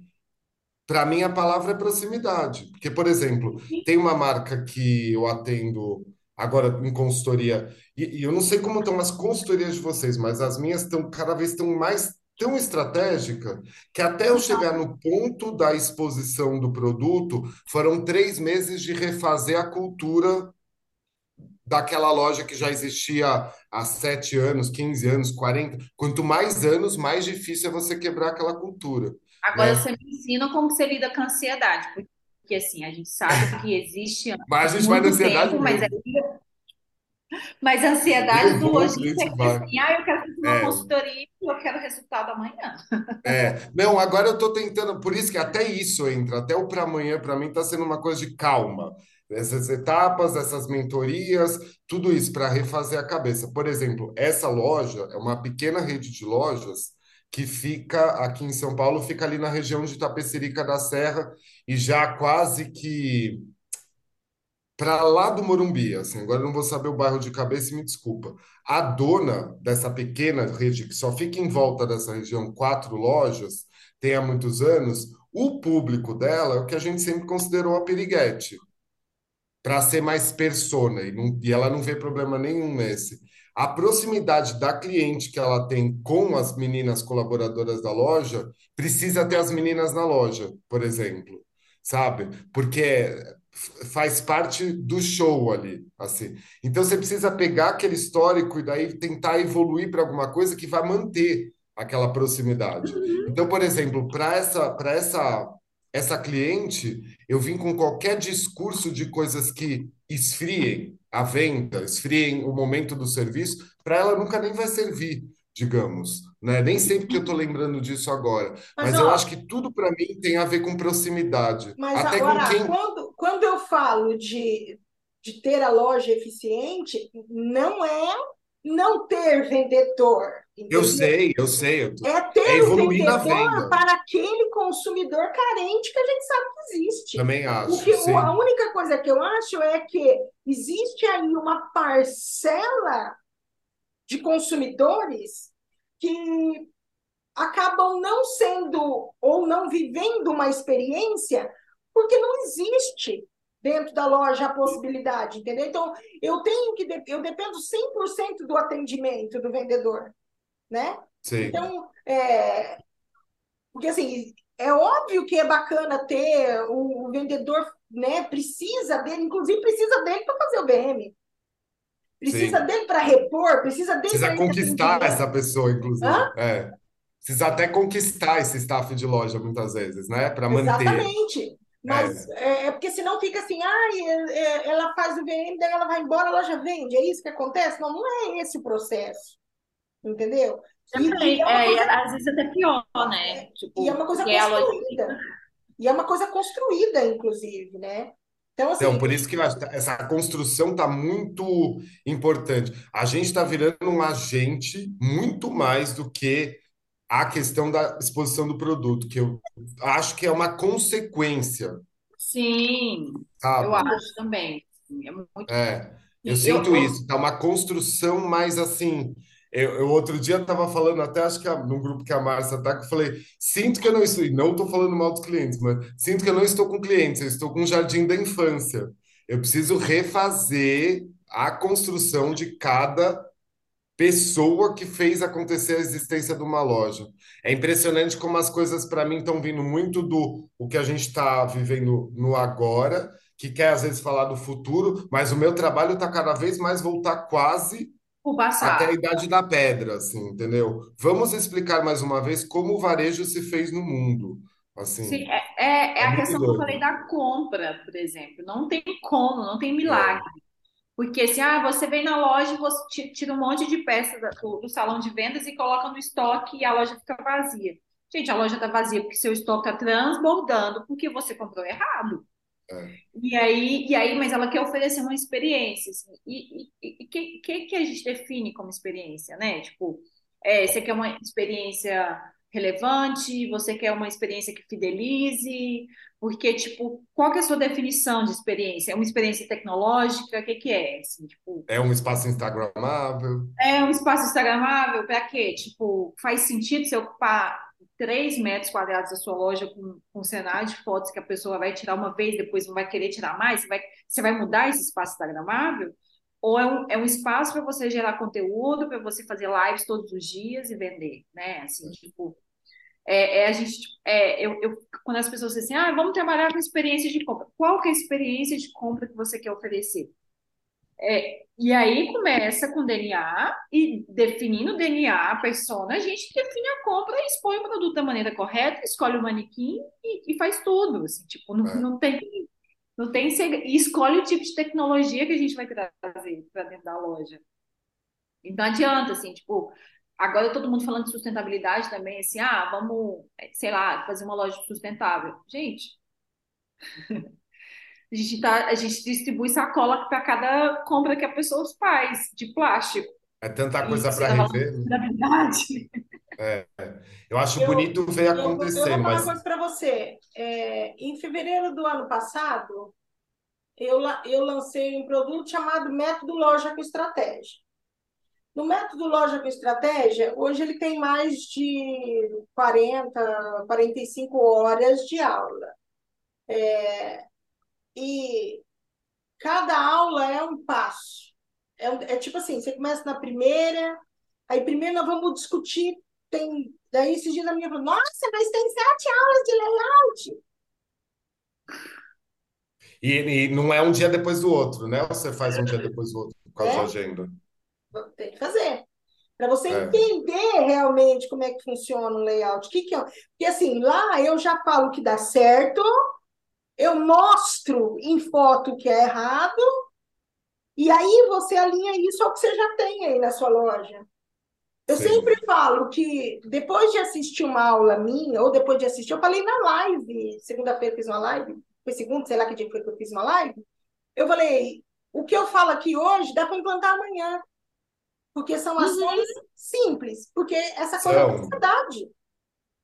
para mim a palavra é proximidade. Porque, por exemplo, tem uma marca que eu atendo agora em consultoria, e, e eu não sei como estão as consultorias de vocês, mas as minhas estão cada vez estão mais tão estratégica que até eu chegar no ponto da exposição do produto, foram três meses de refazer a cultura daquela loja que já existia há sete anos, 15 anos, 40. Quanto mais anos, mais difícil é você quebrar aquela cultura. Agora né? você me ensina como você lida com a ansiedade, porque assim, a gente sabe que existe. mas a gente vai na ansiedade. Tempo, mas mas a ansiedade do lojista é que assim, ah, eu quero fazer uma é. consultoria e eu quero resultado amanhã. É, não, agora eu estou tentando, por isso que até isso entra, até o para amanhã, para mim, está sendo uma coisa de calma. Essas etapas, essas mentorias, tudo isso para refazer a cabeça. Por exemplo, essa loja é uma pequena rede de lojas que fica aqui em São Paulo, fica ali na região de Tapecerica da Serra e já quase que para lá do Morumbi, assim, agora não vou saber o bairro de cabeça, me desculpa. A dona dessa pequena rede, que só fica em volta dessa região, quatro lojas, tem há muitos anos, o público dela é o que a gente sempre considerou a piriguete, para ser mais persona, e, não, e ela não vê problema nenhum nesse. A proximidade da cliente que ela tem com as meninas colaboradoras da loja precisa ter as meninas na loja, por exemplo, sabe? Porque faz parte do show ali, assim. Então você precisa pegar aquele histórico e daí tentar evoluir para alguma coisa que vai manter aquela proximidade. Uhum. Então, por exemplo, para essa para essa essa cliente, eu vim com qualquer discurso de coisas que esfriem a venda, esfriem o momento do serviço, para ela nunca nem vai servir digamos, né? Nem sempre que eu estou lembrando disso agora, mas, mas ó, eu acho que tudo para mim tem a ver com proximidade. Mas Até agora, quem... quando, quando eu falo de, de ter a loja eficiente, não é não ter vendedor. Entendeu? Eu sei, eu sei. Eu tô... É ter é um vendedor para aquele consumidor carente que a gente sabe que existe. Também acho. Porque sim. a única coisa que eu acho é que existe aí uma parcela de consumidores que acabam não sendo ou não vivendo uma experiência porque não existe dentro da loja a possibilidade, entendeu? Então, eu tenho que eu dependo 100% do atendimento do vendedor, né? Sim. Então, é, porque assim, é óbvio que é bacana ter o, o vendedor, né, precisa dele, inclusive precisa dele para fazer o BM. Precisa Sim. dele para repor, precisa dele Precisa conquistar essa pessoa, inclusive. É. Precisa até conquistar esse staff de loja, muitas vezes, né? Para manter. Exatamente. Mas é. é. é. porque senão fica assim, ah, ela faz o VM, daí ela vai embora, a loja vende. É isso que acontece? Não, não é esse o processo. Entendeu? E, e é, é coisa... às vezes até pior, né? Tipo, e é uma coisa construída. E é uma coisa construída, inclusive, né? Então, assim, Então, por isso que que essa construção está muito importante. A gente está virando um agente muito mais do que a questão da exposição do produto, que eu acho que é uma consequência, Sim, eu sabe? acho também. É muito. É, eu Eu, sinto eu- isso, tá uma construção mais assim. Eu, eu outro dia estava falando, até acho que a, num grupo que a Márcia tá, que eu falei, sinto que eu não estou, e não estou falando mal dos clientes, mas sinto que eu não estou com clientes, eu estou com um jardim da infância. Eu preciso refazer a construção de cada pessoa que fez acontecer a existência de uma loja. É impressionante como as coisas para mim estão vindo muito do o que a gente está vivendo no agora, que quer às vezes falar do futuro, mas o meu trabalho está cada vez mais voltar quase o até a passado. idade da pedra, assim, entendeu? Vamos explicar mais uma vez como o varejo se fez no mundo. Sim, Assim, é, é, é é a questão que eu falei doido. da compra, por exemplo. Não tem como, não tem milagre. Porque assim, ah, você vem na loja você ti- tira um monte de peças do, do salão de vendas e coloca no estoque e a loja fica vazia. Gente, a loja está vazia porque seu estoque está transbordando porque você comprou errado. é, E aí, e aí, mas ela quer oferecer uma experiência, assim. E o que, que, que a gente define como experiência, né? Tipo, é, você quer uma experiência relevante, você quer uma experiência que fidelize, porque, tipo, qual que é a sua definição de experiência? É uma experiência tecnológica? O que que é? Assim, tipo, é um espaço instagramável. é um espaço instagramável? Para quê? Tipo, faz sentido você ocupar 3 metros quadrados da sua loja com, com cenário de fotos que a pessoa vai tirar uma vez, depois não vai querer tirar mais? Você vai, você vai mudar esse espaço instagramável? Ou é um, é um espaço para você gerar conteúdo, para você fazer lives todos os dias e vender, né? Assim, tipo, é, é a gente, é, eu, eu, quando as pessoas dizem assim, ah, vamos trabalhar com experiência de compra. Qual que é a experiência de compra que você quer oferecer? É, e aí começa com DNA e definindo o DNA, a persona, a gente define a compra e expõe o produto da maneira correta, escolhe o manequim e, e faz tudo. Assim, tipo, não, É. não tem, não tem segredo. E escolhe o tipo de tecnologia que a gente vai trazer para dentro da loja. Então adianta, assim, tipo, agora todo mundo falando de sustentabilidade também, assim, ah, vamos, sei lá, fazer uma loja sustentável. Gente, a gente tá, a gente distribui sacola para cada compra que a pessoa faz de plástico. É tanta coisa para de rever, né? É. Eu acho eu, bonito ver eu, vou- eu vou falar uma mas coisa para você. É, em fevereiro do ano passado, eu, eu lancei um produto chamado Método Loja com Estratégia. No Método Loja com Estratégia, hoje ele tem mais de quarenta, quarenta e cinco horas de aula. E cada aula é um passo. É, é tipo assim, você começa na primeira, aí primeiro nós vamos discutir, tem, daí esses dias a minha falou, nossa, mas tem sete aulas de layout. e, e não é um dia depois do outro, né? Ou você faz um dia depois do outro por causa da É, agenda. tem que fazer. Para você É, entender realmente como é que funciona o layout. Que que é? Porque assim, lá eu já falo que dá certo, eu mostro em foto que é errado, e aí você alinha isso ao que você já tem aí na sua loja. Eu sempre sim. falo que depois de assistir uma aula minha, ou depois de assistir, eu falei na live, segunda-feira eu fiz uma live, foi segunda, sei lá que dia foi que eu fiz uma live, eu falei, o que eu falo aqui hoje dá para implantar amanhã, porque são ações Uhum. simples, porque essa coisa é verdade.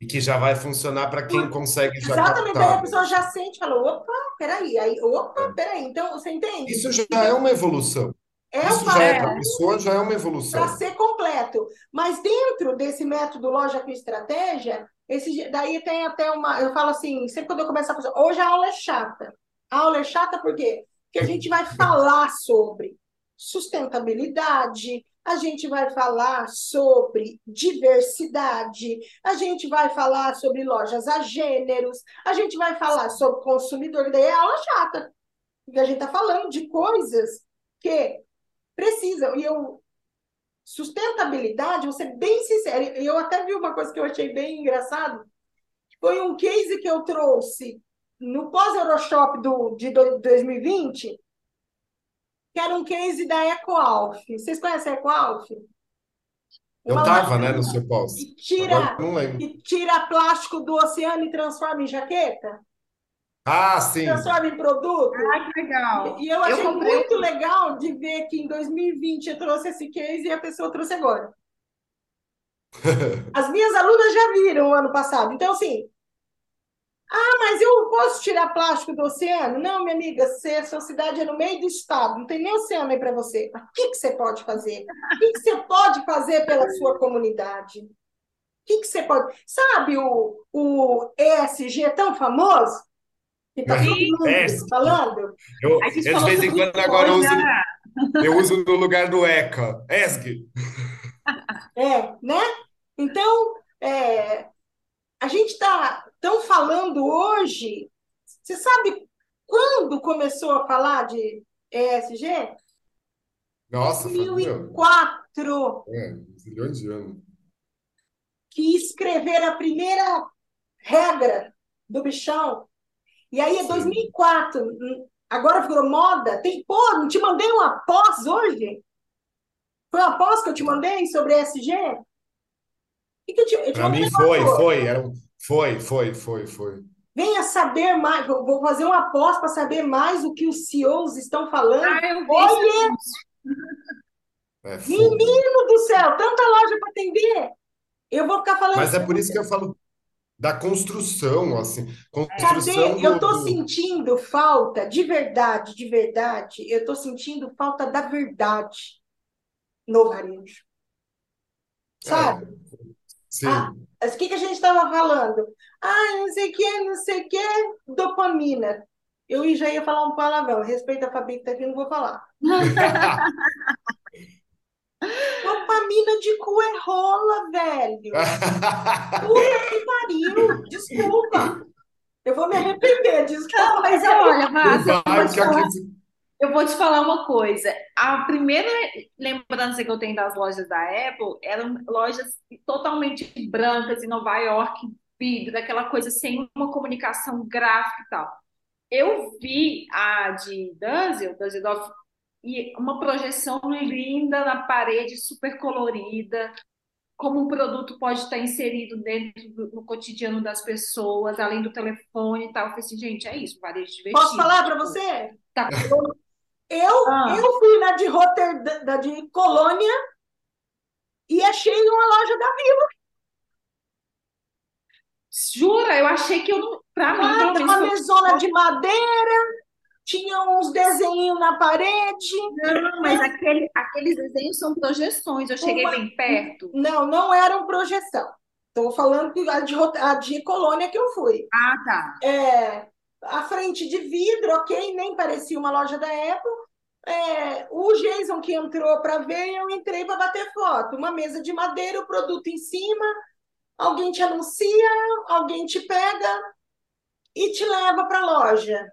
E que já vai funcionar para quem consegue já Exatamente, aí a captar. pessoa já sente, fala, opa, peraí, aí, opa, É. peraí, então você entende? Isso já é uma evolução. É o Isso já é, É, para a pessoa, já é uma para evolução. ser completo. Mas dentro desse método loja com estratégia, esse, daí tem até uma. Eu falo assim, sempre quando eu começo a fazer. Hoje a aula é chata. A aula é chata por quê? Porque a gente vai falar sobre sustentabilidade, a gente vai falar sobre diversidade, a gente vai falar sobre lojas a gêneros, a gente vai falar sobre consumidor, daí é aula chata. Porque a gente está falando de coisas que precisam. E eu, sustentabilidade, vou ser bem sincera, e eu até vi uma coisa que eu achei bem engraçado, foi um case que eu trouxe no pós-Euroshop do, de do- 2020, que era um case da EcoAlf. Vocês conhecem a EcoAlf? Eu Uma tava, marca né, no seu pós. que tira, não lembro. que tira plástico do oceano e transforma em jaqueta. Ah, sim. transforma em produto. Ah, que legal. E eu Eu achei comprei muito legal de ver que em 2020 eu trouxe esse case e a pessoa trouxe agora. As minhas alunas já viram o ano passado. Então, assim, ah, mas eu posso tirar plástico do oceano? Não, minha amiga, se a sua cidade é no meio do estado, não tem nem oceano aí para você. Mas o que, que você pode fazer? O que, que você pode fazer pela sua comunidade? O que, que você pode. Sabe o, o ESG tão famoso? Que está todo Sim. mundo ESG. falando? Eu, A gente eu de vez em quando agora eu uso, eu uso no lugar do ECA. ESG. É, né? Então, é, a gente está tão falando hoje. Você sabe quando começou a falar de ESG? Nossa, meu, 2004, é, zilhões de anos. que escreveram a primeira regra do bichão. E aí é Sim. 2004. Agora virou moda. Tem, pô, não te mandei uma pós hoje? Foi uma pós que eu te mandei sobre ESG? O que que eu te, eu te Para mim foi, foi, era foi, foi, foi, foi. Venha saber mais. Vou vou fazer uma pós para saber mais o que os CEOs estão falando. Ah, eu Olha. É menino do céu, tanta loja para atender. Eu vou ficar falando. Mas é por isso que eu falo da construção, assim, construção Cadê? Eu tô do- sentindo falta, de verdade, de verdade, eu tô sentindo falta da verdade no varejo. Sabe? Sim. Ah, o que que a gente estava falando? Ah, não sei o que, não sei o que, dopamina. Eu já ia falar um palavrão, respeito a Fabi que tá aqui, não vou falar. Dopamina de cu é rola, velho. Puta que pariu, desculpa. Eu vou me arrepender disso Não, mas olha, Márcia, eu vou te falar, uma coisa. A primeira lembrança que eu tenho das lojas da Apple eram lojas totalmente brancas em Nova York, vidro, aquela coisa sem uma comunicação gráfica e tal. Eu vi a de Dunzel, Dusseldorf, e uma projeção linda na parede, super colorida, como um produto pode estar inserido dentro do no cotidiano das pessoas, além do telefone e tal. Eu falei assim, gente, é isso, varejo divertido. Posso falar para você? Tá. Eu, Ah. eu fui na de Rotterdam, da de Colônia e achei uma loja da Vila. Jura? Eu achei que eu não. Pra mim, pelo Nada, menos, uma mesona de madeira, tinha uns desenhinhos na parede. Não, mas aquele, aqueles desenhos são projeções. Eu cheguei Uma- bem perto. Não, não eram projeção. Estou falando que a de, a de Colônia que eu fui. Ah, tá. É, a frente de vidro, ok, nem parecia uma loja da Apple. É, o Jason que entrou para ver, eu entrei para bater foto. Uma mesa de madeira, o produto em cima, alguém te anuncia, alguém te pega e te leva para a loja.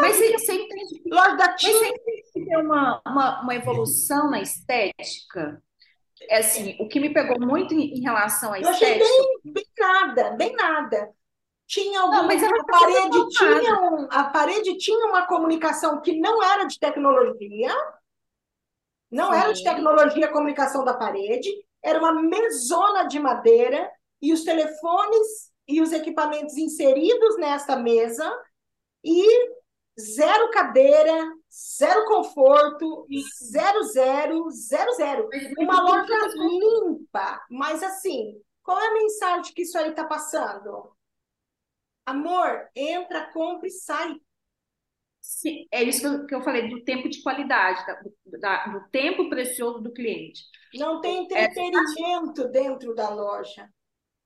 Mas você, entende Loja da Mas você tem uma, uma, uma evolução na estética? É assim, o que me pegou muito em, em relação à eu achei estética. bem, bem nada, bem nada. Tinha Não, alguma, mas ela a parede tinha um, a parede tinha uma comunicação que não era de tecnologia, não era de Sim. tecnologia a comunicação da parede, era uma mesona de madeira e os telefones e os equipamentos inseridos nesta mesa e zero cadeira, zero conforto, zero, zero, zero, zero. Uma loja limpa, mas assim, qual é a mensagem que isso aí está passando? Amor, entra, compra e sai. Sim, é isso que eu, falei, do tempo de qualidade, da- do, da- do tempo precioso do cliente. Não tem entretenimento dentro da loja.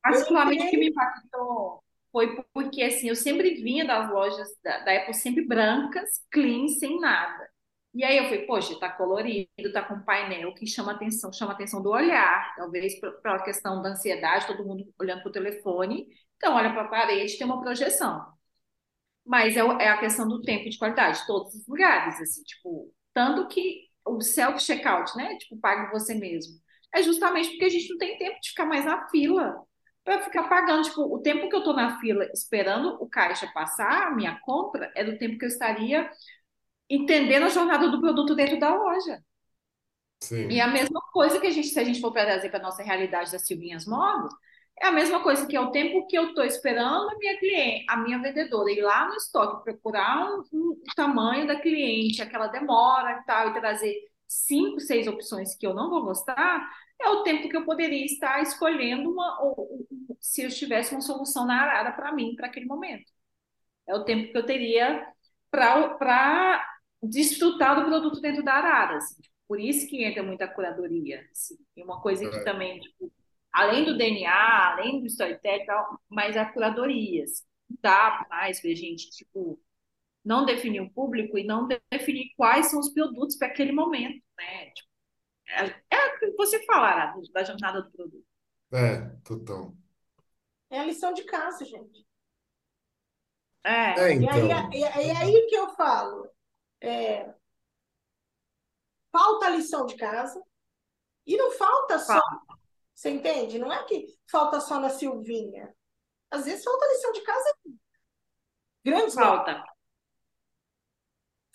Particularmente, o que me impactou foi porque, assim, eu sempre vinha das lojas da, da Apple sempre brancas, clean, sem nada. E aí eu falei, poxa, tá colorido, tá com painel que chama atenção, chama atenção do olhar, talvez pela questão da ansiedade, todo mundo olhando pro telefone. Então, olha para a parede, tem uma projeção. Mas é, o- é a questão do tempo de qualidade, todos os lugares, assim, tipo, tanto que o self-checkout, né? Tipo, pague você mesmo. É justamente porque a gente não tem tempo de ficar mais na fila para ficar pagando. Tipo, o tempo que eu tô na fila esperando o caixa passar a minha compra é do tempo que eu estaria entendendo a jornada do produto dentro da loja. Sim. E a mesma coisa que a gente, se a gente for trazer para nossa realidade das Silvinhas Modas, É a mesma coisa que é o tempo que eu estou esperando a minha cliente, a minha vendedora ir lá no estoque procurar um, um, tamanho da cliente, aquela demora e tal, e trazer cinco, seis opções que eu não vou gostar, é o tempo que eu poderia estar escolhendo uma, ou, se eu tivesse uma solução na arara para mim, para aquele momento. É o tempo que eu teria para desfrutar do produto dentro da arara. Assim. Por isso que entra muita curadoria. Assim. E uma coisa que é. também, tipo, além do DNA, além do storytelling tal, mas a curadoria. Assim. Não dá mais pra gente, tipo, não definir o público e não definir quais são os produtos para aquele momento, né? Tipo, é, é o que você falar da jornada do produto. É, total. É a lição de casa, gente. É. é então. E, aí, é, é aí que eu falo. É, falta a lição de casa e não falta só. Falta. Você entende? Não é que falta só na Silvinha. Às vezes falta a lição de casa. Grandes falta.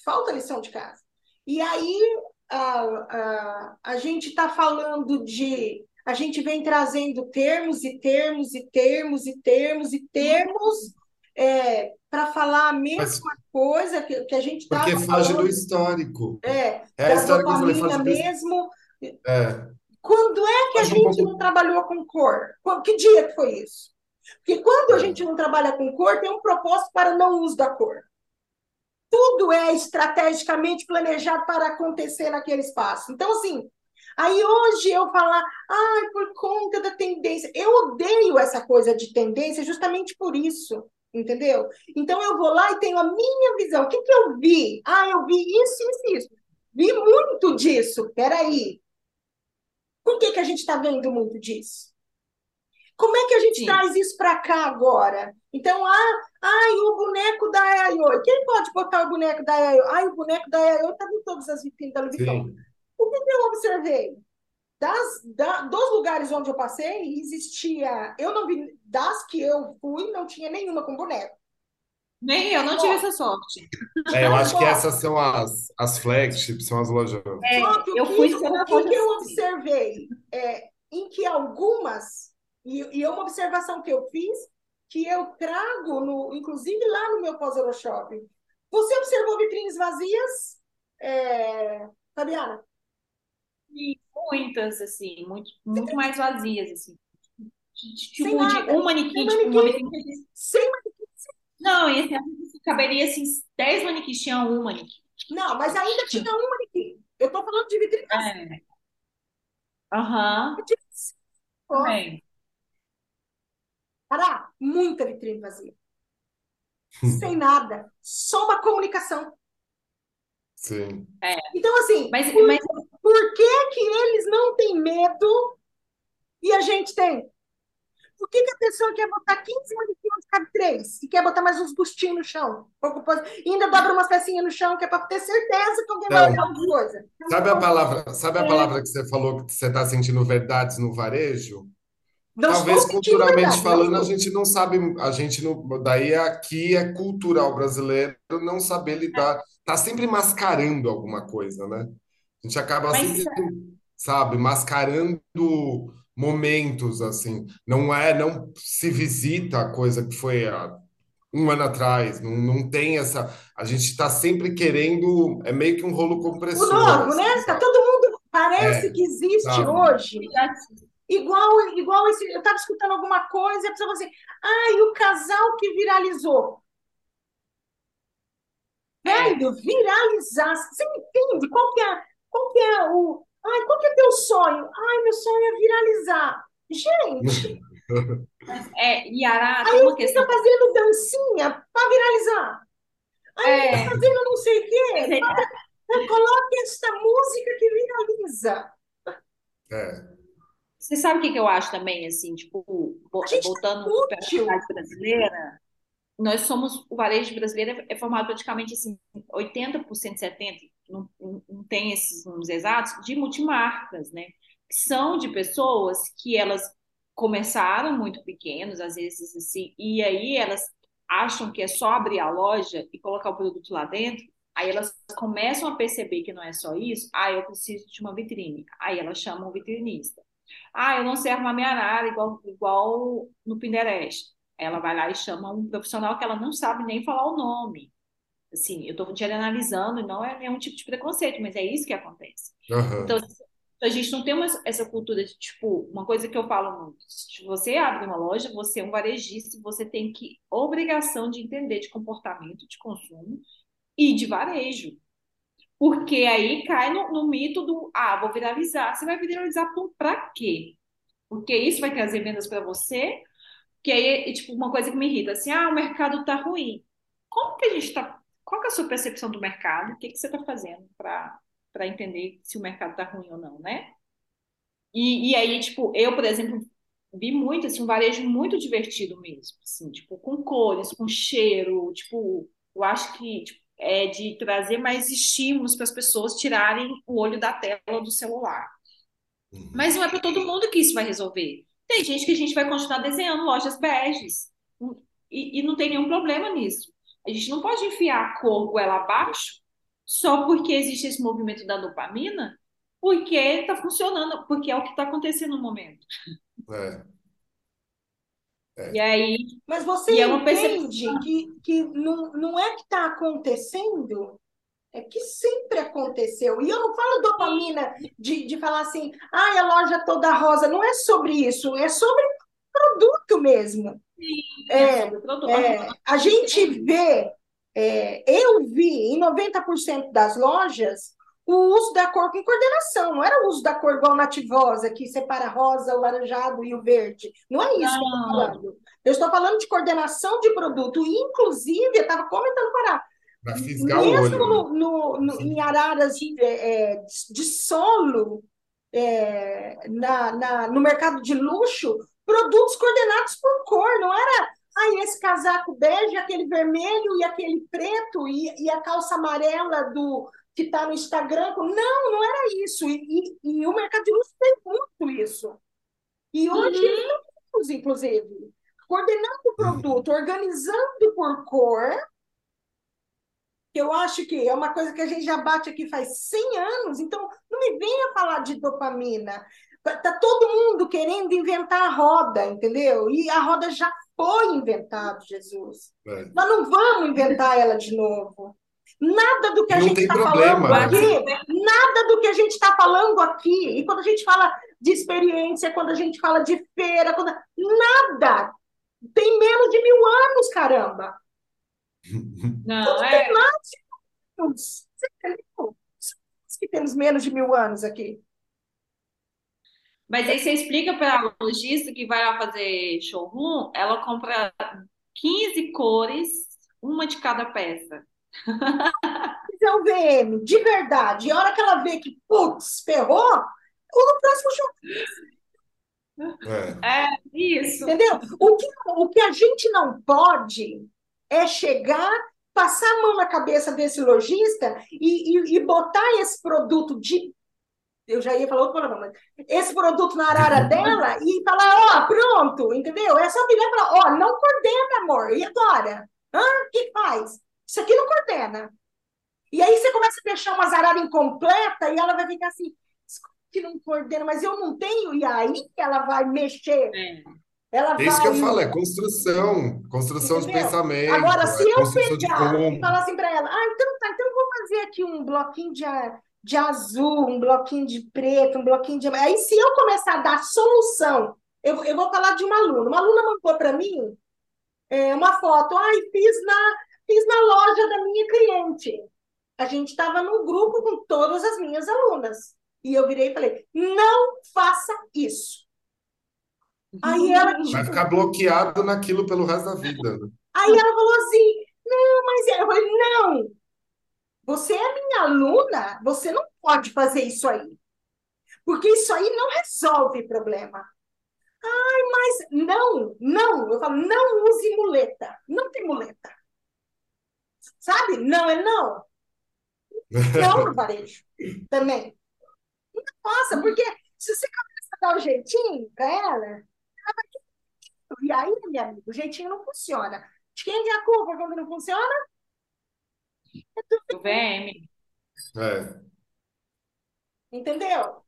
Falta a lição de casa. E aí a, a, a gente está falando de. A gente vem trazendo termos e termos e termos e termos e termos é, para falar a mesma Mas, coisa que, que a gente está Porque foge do histórico. É, é a história que eu falei, mesmo. É. Quando é que a gente um pouco... não trabalhou com cor? Que dia que foi isso? Porque quando a é. gente não trabalha com cor, tem um propósito para o não uso da cor. Tudo é estrategicamente planejado para acontecer naquele espaço. Então, assim, aí hoje eu falar, ai, por conta da tendência, eu odeio essa coisa de tendência justamente por isso entendeu? Então eu vou lá e tenho a minha visão. O que, que eu vi? Ah, eu vi isso, isso, isso. Vi muito disso. Peraí. Por que, que a gente está vendo muito disso? Como é que a gente Sim. traz isso para cá agora? Então, ah, ai, o boneco da Ayayoi. Quem pode botar o boneco da Ayayoi? Ai, o boneco da Ayayoi está em todas as vitrines da Louis Vuitton. O que, que eu observei? Das, da, dos lugares onde eu passei, existia. Eu não vi. Das que eu fui, não tinha nenhuma com boneco. Nem eu não tive essa sorte. É, eu acho que essas são as, as flagships, são as lojas. É, eu fui o que, que eu observei? É, em que algumas, e, e é uma observação que eu fiz, que eu trago, no, inclusive lá no meu pós-Euroshop. Você observou vitrines vazias, é, Fabiana? muitas, assim, muito, muito mais vazias, assim. Tipo, de um manequim, tipo, uma manequim. Sem manequim. Não, esse caberia, assim, dez manequins, tinha um manequim. Não, mas ainda tinha um manequim. Eu tô falando de vitrine É. Aham. Uhum. Cara, muita vitrine vazia. Sem nada. Só uma comunicação. Sim. É. Então, assim, mas, por, mas... por que, que eles não têm medo e a gente tem? Por que, que a pessoa quer botar 15 manequins cabe três? E quer botar mais uns bustinhos no chão? E ainda dobra umas pecinhas no chão, que é para ter certeza que alguém vai olhar alguma coisa. Sabe a palavra, sabe a é. palavra que você falou que você está sentindo verdades no varejo? Talvez culturalmente verdade, falando, não. a gente não sabe, a gente não. Daí aqui é cultural brasileiro não saber lidar. É tá sempre mascarando alguma coisa, né? A gente acaba Mas, sempre, sabe, mascarando momentos assim. Não é, não se visita a coisa que foi há um ano atrás. Não, não tem essa. A gente está sempre querendo. É meio que um rolo compressor. O novo, assim, né? Tá todo mundo. Parece é, que existe sabe? hoje. Igual, igual esse. Eu estava escutando alguma coisa e a pessoa falou assim: ah, e o casal que viralizou. Velho, viralizar. Você entende? Qual que é, qual que é o. Ai, qual que é teu sonho? Ai, meu sonho é viralizar. Gente. É, Yara, aí uma questão... fica fazendo dancinha para viralizar. Aí é. fica fazendo não sei o quê. É. Coloque essa música que viraliza. É. Você sabe o que, que eu acho também, assim, tipo, voltando para a brasileira, nós somos, o varejo brasileiro é, é formado praticamente assim, 80%, 70%, não, não tem esses números exatos, de multimarcas, né? São de pessoas que elas começaram muito pequenos, às vezes assim, e aí elas acham que é só abrir a loja e colocar o produto lá dentro, aí elas começam a perceber que não é só isso, ah, eu preciso de uma vitrine, aí elas chamam o vitrinista. Ah, eu não sei arrumar minha arara igual, igual no Pinterest. Ela vai lá e chama um profissional que ela não sabe nem falar o nome. Assim, eu estou generalizando, não é nenhum tipo de preconceito, mas é isso que acontece. Aham. Então, a gente não tem uma, essa cultura de, tipo, uma coisa que eu falo muito, se você abre uma loja, você é um varejista, você tem que, obrigação de entender de comportamento de consumo e de varejo. Porque aí cai no, no mito do, ah, vou viralizar. Você vai viralizar para quê? Porque isso vai trazer vendas para você, que aí é tipo uma coisa que me irrita, assim, ah, o mercado tá ruim. Como que a gente tá, qual que é a sua percepção do mercado? O que que você está fazendo para para entender se o mercado tá ruim ou não, né? E, e aí, tipo, eu, por exemplo, vi muito, assim, um varejo muito divertido mesmo, assim, tipo, com cores, com cheiro, tipo, eu acho que tipo, é de trazer mais estímulos para as pessoas tirarem o olho da tela do celular. Uhum. Mas não é para todo mundo que isso vai resolver. Tem gente que a gente vai continuar desenhando lojas beges e, e não tem nenhum problema nisso. A gente não pode enfiar a cor goela abaixo só porque existe esse movimento da dopamina, porque está funcionando, porque é o que está acontecendo no momento. É. E aí, Mas você E é uma entende que, que não, não é que está acontecendo, é que sempre aconteceu. E eu não falo dopamina de, de falar assim, ai, a loja toda rosa. Não é sobre isso, é sobre produto mesmo. é sobre o produto. É, a gente vê, é, eu vi em 90% das lojas o uso da cor com coordenação, não era o uso da cor igual nativosa, que separa rosa, o laranjado e o verde. Não é isso que eu estou Não. falando. Eu estou falando de coordenação de produto. Inclusive, eu estava comentando para Para fisgar o mesmo olho. né? no, no- no- em araras é, é, de solo, é, na, na- no mercado de luxo, produtos coordenados por cor, não era ai, esse casaco bege, aquele vermelho e aquele preto e, e a calça amarela do que está no Instagram. Não, não era isso. E, e- e o mercado de luxo tem muito isso. E hoje Uhum. eles inclusive, coordenando o produto, organizando por cor, que eu acho que é uma coisa que a gente já bate aqui faz 100 anos, então não me venha falar de dopamina. Tá todo mundo querendo inventar a roda, entendeu? E a roda já foi inventada, Jesus. É. Nós não vamos inventar ela de novo. Nada do que a Não gente está falando né? aqui, nada do que a gente está falando aqui, e quando a gente fala de experiência, quando a gente fala de feira, quando... nada tem menos de mil anos, caramba. Não, é. Nós que temos menos de mil anos aqui. Mas aí você explica para a lojista que vai lá fazer showroom, ela compra 15 cores, uma de cada peça. Mas é o VM, de verdade. E a hora que ela vê que, putz, ferrou, ou no próximo show, É. Isso. entendeu? O que, o que a gente não pode é chegar, passar a mão na cabeça desse lojista e, e, e botar esse produto de. Eu já ia falar outro palavrão, mas esse produto na arara dela e falar, ó, pronto, entendeu? É só virar e falar, ó, não coordena, amor. E agora? Hã? O que faz? Isso aqui não coordena. E aí você começa a deixar uma zarara incompleta e ela vai ficar assim, que não coordena, mas eu não tenho, e aí ela vai mexer. É. Ela É isso que eu falo, é construção, construção de Entendeu? pensamento, Agora, se é eu de pegar e falar assim para ela, ah, então tá, então eu vou fazer aqui um bloquinho de, de azul, um bloquinho de preto, um bloquinho de. Aí, se eu começar a dar solução, eu, eu vou falar de uma aluna. Uma aluna mandou para mim é, uma foto, ai, fiz na, fiz na loja da minha cliente. A gente estava num grupo com todas as minhas alunas. E eu virei e falei, não faça isso. Aí ela, Vai tipo, ficar bloqueado naquilo pelo resto da vida. né? Aí ela falou assim: não, mas é. Eu falei: não, você é minha aluna, você não pode fazer isso aí. Porque isso aí não resolve problema. Ai, mas não, não. Eu falo: não use muleta. Não tem muleta. Sabe? Não é não. Não no varejo. Também. Não faça, porque se você começa a dar o jeitinho para ela, ela vai ter e aí, meu amigo, o jeitinho não funciona. De quem é a culpa quando não funciona? O VM. É. Entendeu?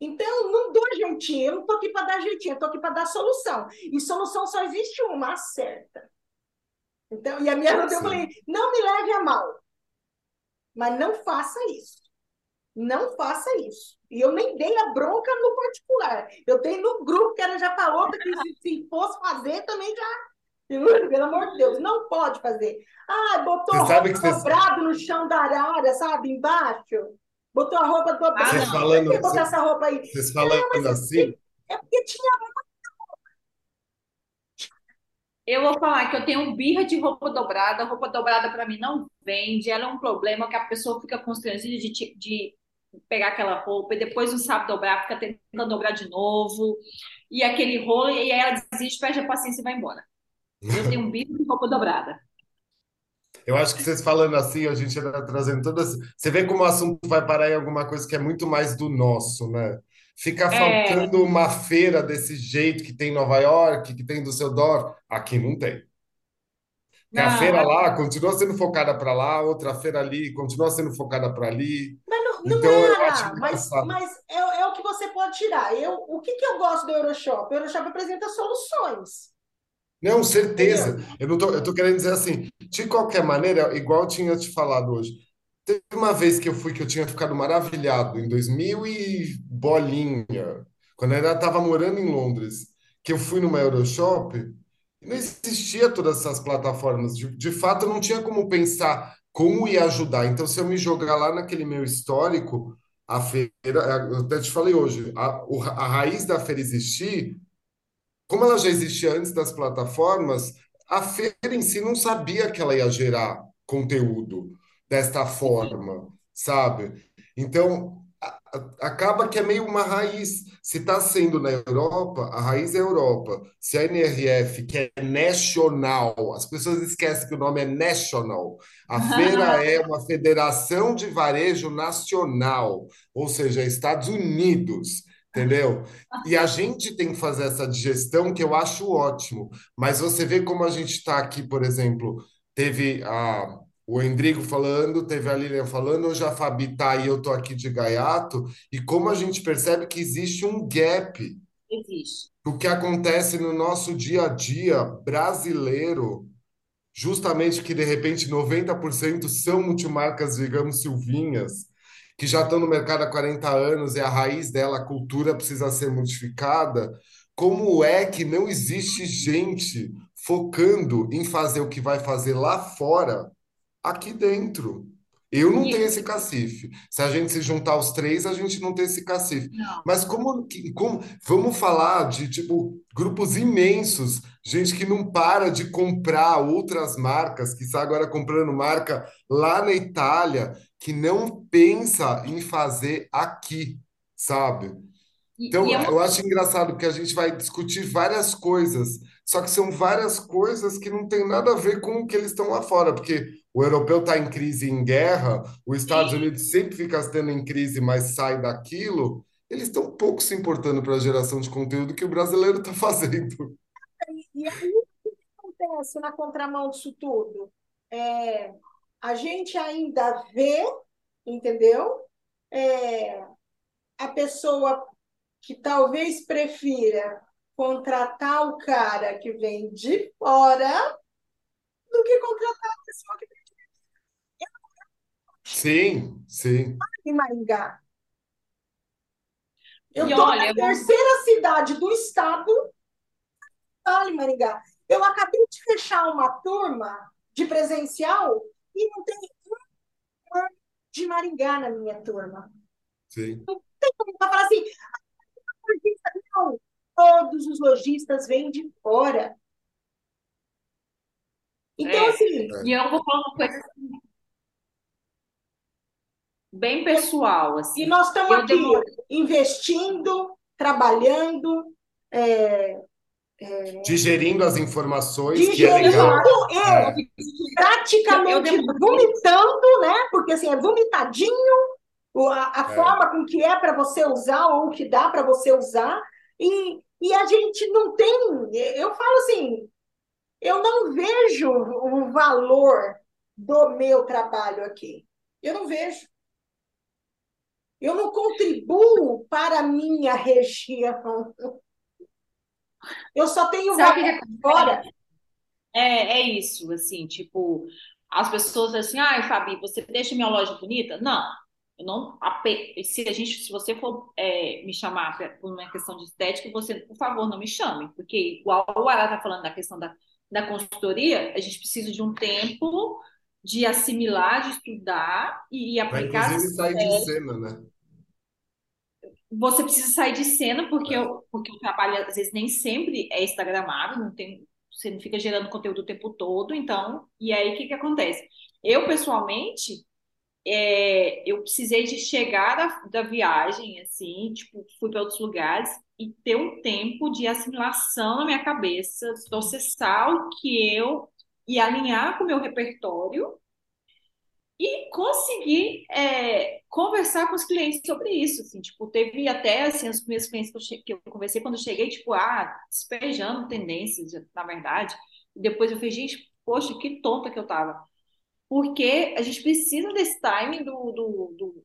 Então, não dou jeitinho, eu não estou aqui para dar jeitinho, eu estou aqui para dar solução. E solução só existe uma, a certa. Então, e a minha eu falei, não me leve a mal, mas não faça isso. Não faça isso. E eu nem dei a bronca no particular. Eu dei no grupo, que ela já falou que se fosse fazer, também já. Pelo amor de Deus, não pode fazer. Ah, botou roupa dobrado você... no chão da arara, sabe, embaixo. Botou a roupa dobrada. Vocês falando, Por que botar essa roupa aí? Vocês falando não, assim? É porque tinha eu vou falar que eu tenho birra de roupa dobrada. Roupa dobrada para mim não vende. Ela é um problema que a pessoa fica constrangida de, de pegar aquela roupa e depois não sabe dobrar, fica tentando dobrar de novo. E aquele rolo, e aí ela desiste, perde a paciência e vai embora. Eu tenho um birra de roupa dobrada. Eu acho que vocês falando assim, a gente está trazendo todas. Você vê como o assunto vai parar em alguma coisa que é muito mais do nosso, né? Fica é. faltando é... uma feira desse jeito que tem em Nova York, que tem em Düsseldorf. Aqui não tem. Não, a feira é... lá continua sendo focada para lá, outra feira ali continua sendo focada para ali. Mas não, não então, era, mas, mas é, é, o que você pode tirar. Eu, o que, que eu gosto do Euroshop? O Euroshop apresenta soluções. Não, certeza. Eu não tô, eu tô querendo dizer assim, de qualquer maneira, igual eu tinha te falado hoje, teve uma vez que eu fui que eu tinha ficado maravilhado, em 2000 e bolinha, quando eu ainda estava morando em Londres, que eu fui numa Euroshop, e não existia todas essas plataformas. De, de fato, eu não tinha como pensar como ia ajudar. Então, se eu me jogar lá naquele meu histórico, a feira, eu até te falei hoje, a, a raiz da feira existir como ela já existia antes das plataformas, a feira em si não sabia que ela ia gerar conteúdo desta forma, sabe? Então, acaba que é meio uma raiz. Se está sendo na Europa, a raiz é Europa. Se a NRF, que é national, as pessoas esquecem que o nome é national. A feira é uma federação de varejo nacional, ou seja, Estados Unidos entendeu? E a gente tem que fazer essa digestão que eu acho ótimo. Mas você vê como a gente está aqui, por exemplo, teve a, o Endrigo falando, teve a Lilian falando, hoje a Fabi tá aí, eu tô aqui de gaiato, e como a gente percebe que existe um gap. Existe. O que acontece no nosso dia a dia brasileiro, justamente que de repente 90% são multimarcas, digamos, silvinhas, que já estão no mercado há 40 anos e a raiz dela, a cultura, precisa ser modificada, como é que não existe gente focando em fazer o que vai fazer lá fora, aqui dentro? Eu não tenho esse cacife. Se a gente se juntar os três, a gente não tem esse cacife. Não. Mas como, como vamos falar de tipo grupos imensos, gente que não para de comprar outras marcas, que está agora comprando marca lá na Itália, que não pensa em fazer aqui, sabe? Então, e, e é eu acho engraçado que a gente vai discutir várias coisas, só que são várias coisas que não tem nada a ver com o que eles estão lá fora, porque o europeu está em crise em guerra, os Estados. Unidos sempre fica estando em crise, mas sai daquilo. Eles estão pouco se importando para a geração de conteúdo que o brasileiro está fazendo. E aí, o que acontece na contramão disso tudo? É, a gente ainda vê, entendeu? É, a pessoa que talvez prefira contratar o cara que vem de fora do que contratar a pessoa que vem Sim, sim. Em Maringá. Eu estou na terceira cidade do estado, Vale Maringá. Eu acabei de fechar uma turma de presencial e não tem um de Maringá na minha turma. Sim. Não tem como falar assim, não, todos os lojistas vêm de fora. Então, é, assim. E eu vou falar uma coisa assim, bem pessoal. Assim. E nós estamos aqui demoro... investindo, trabalhando, é, Digerindo as informações, Digerindo, que é legal. É, praticamente vomitando, né? Porque assim, é vomitadinho a, a é. forma com que é para você usar ou o que dá para você usar. E, e a gente não tem. Eu falo assim, eu não vejo o valor do meu trabalho aqui. Eu não vejo. Eu não contribuo para a minha região. Eu só tenho Sabe vaga que agora. É, é isso, assim, tipo, as pessoas assim, ai, Fabi, você deixa minha loja bonita? Não, eu não, se a gente, se você for é, me chamar por uma questão de estética, você, por favor, não me chame, porque igual o Ará tá falando da questão da, da consultoria, a gente precisa de um tempo de assimilar, de estudar e, Para aplicar inclusive sair de cena, né? Você precisa sair de cena porque, É. eu, porque o trabalho às vezes nem sempre é instagramável, não tem, você não fica gerando conteúdo o tempo todo, então, e aí o que que acontece? Eu, pessoalmente, é, eu precisei de chegar da, da viagem, assim, tipo, fui para outros lugares e ter um tempo de assimilação na minha cabeça, processar o que eu e alinhar com o meu repertório e conseguir é, conversar com os clientes sobre isso, assim, tipo, teve até, assim, os primeiros clientes que eu, che- que eu conversei quando eu cheguei, tipo, ah, despejando tendências, na verdade, e depois eu falei, gente, poxa, que tonta que eu tava, porque a gente precisa desse timing do, do, do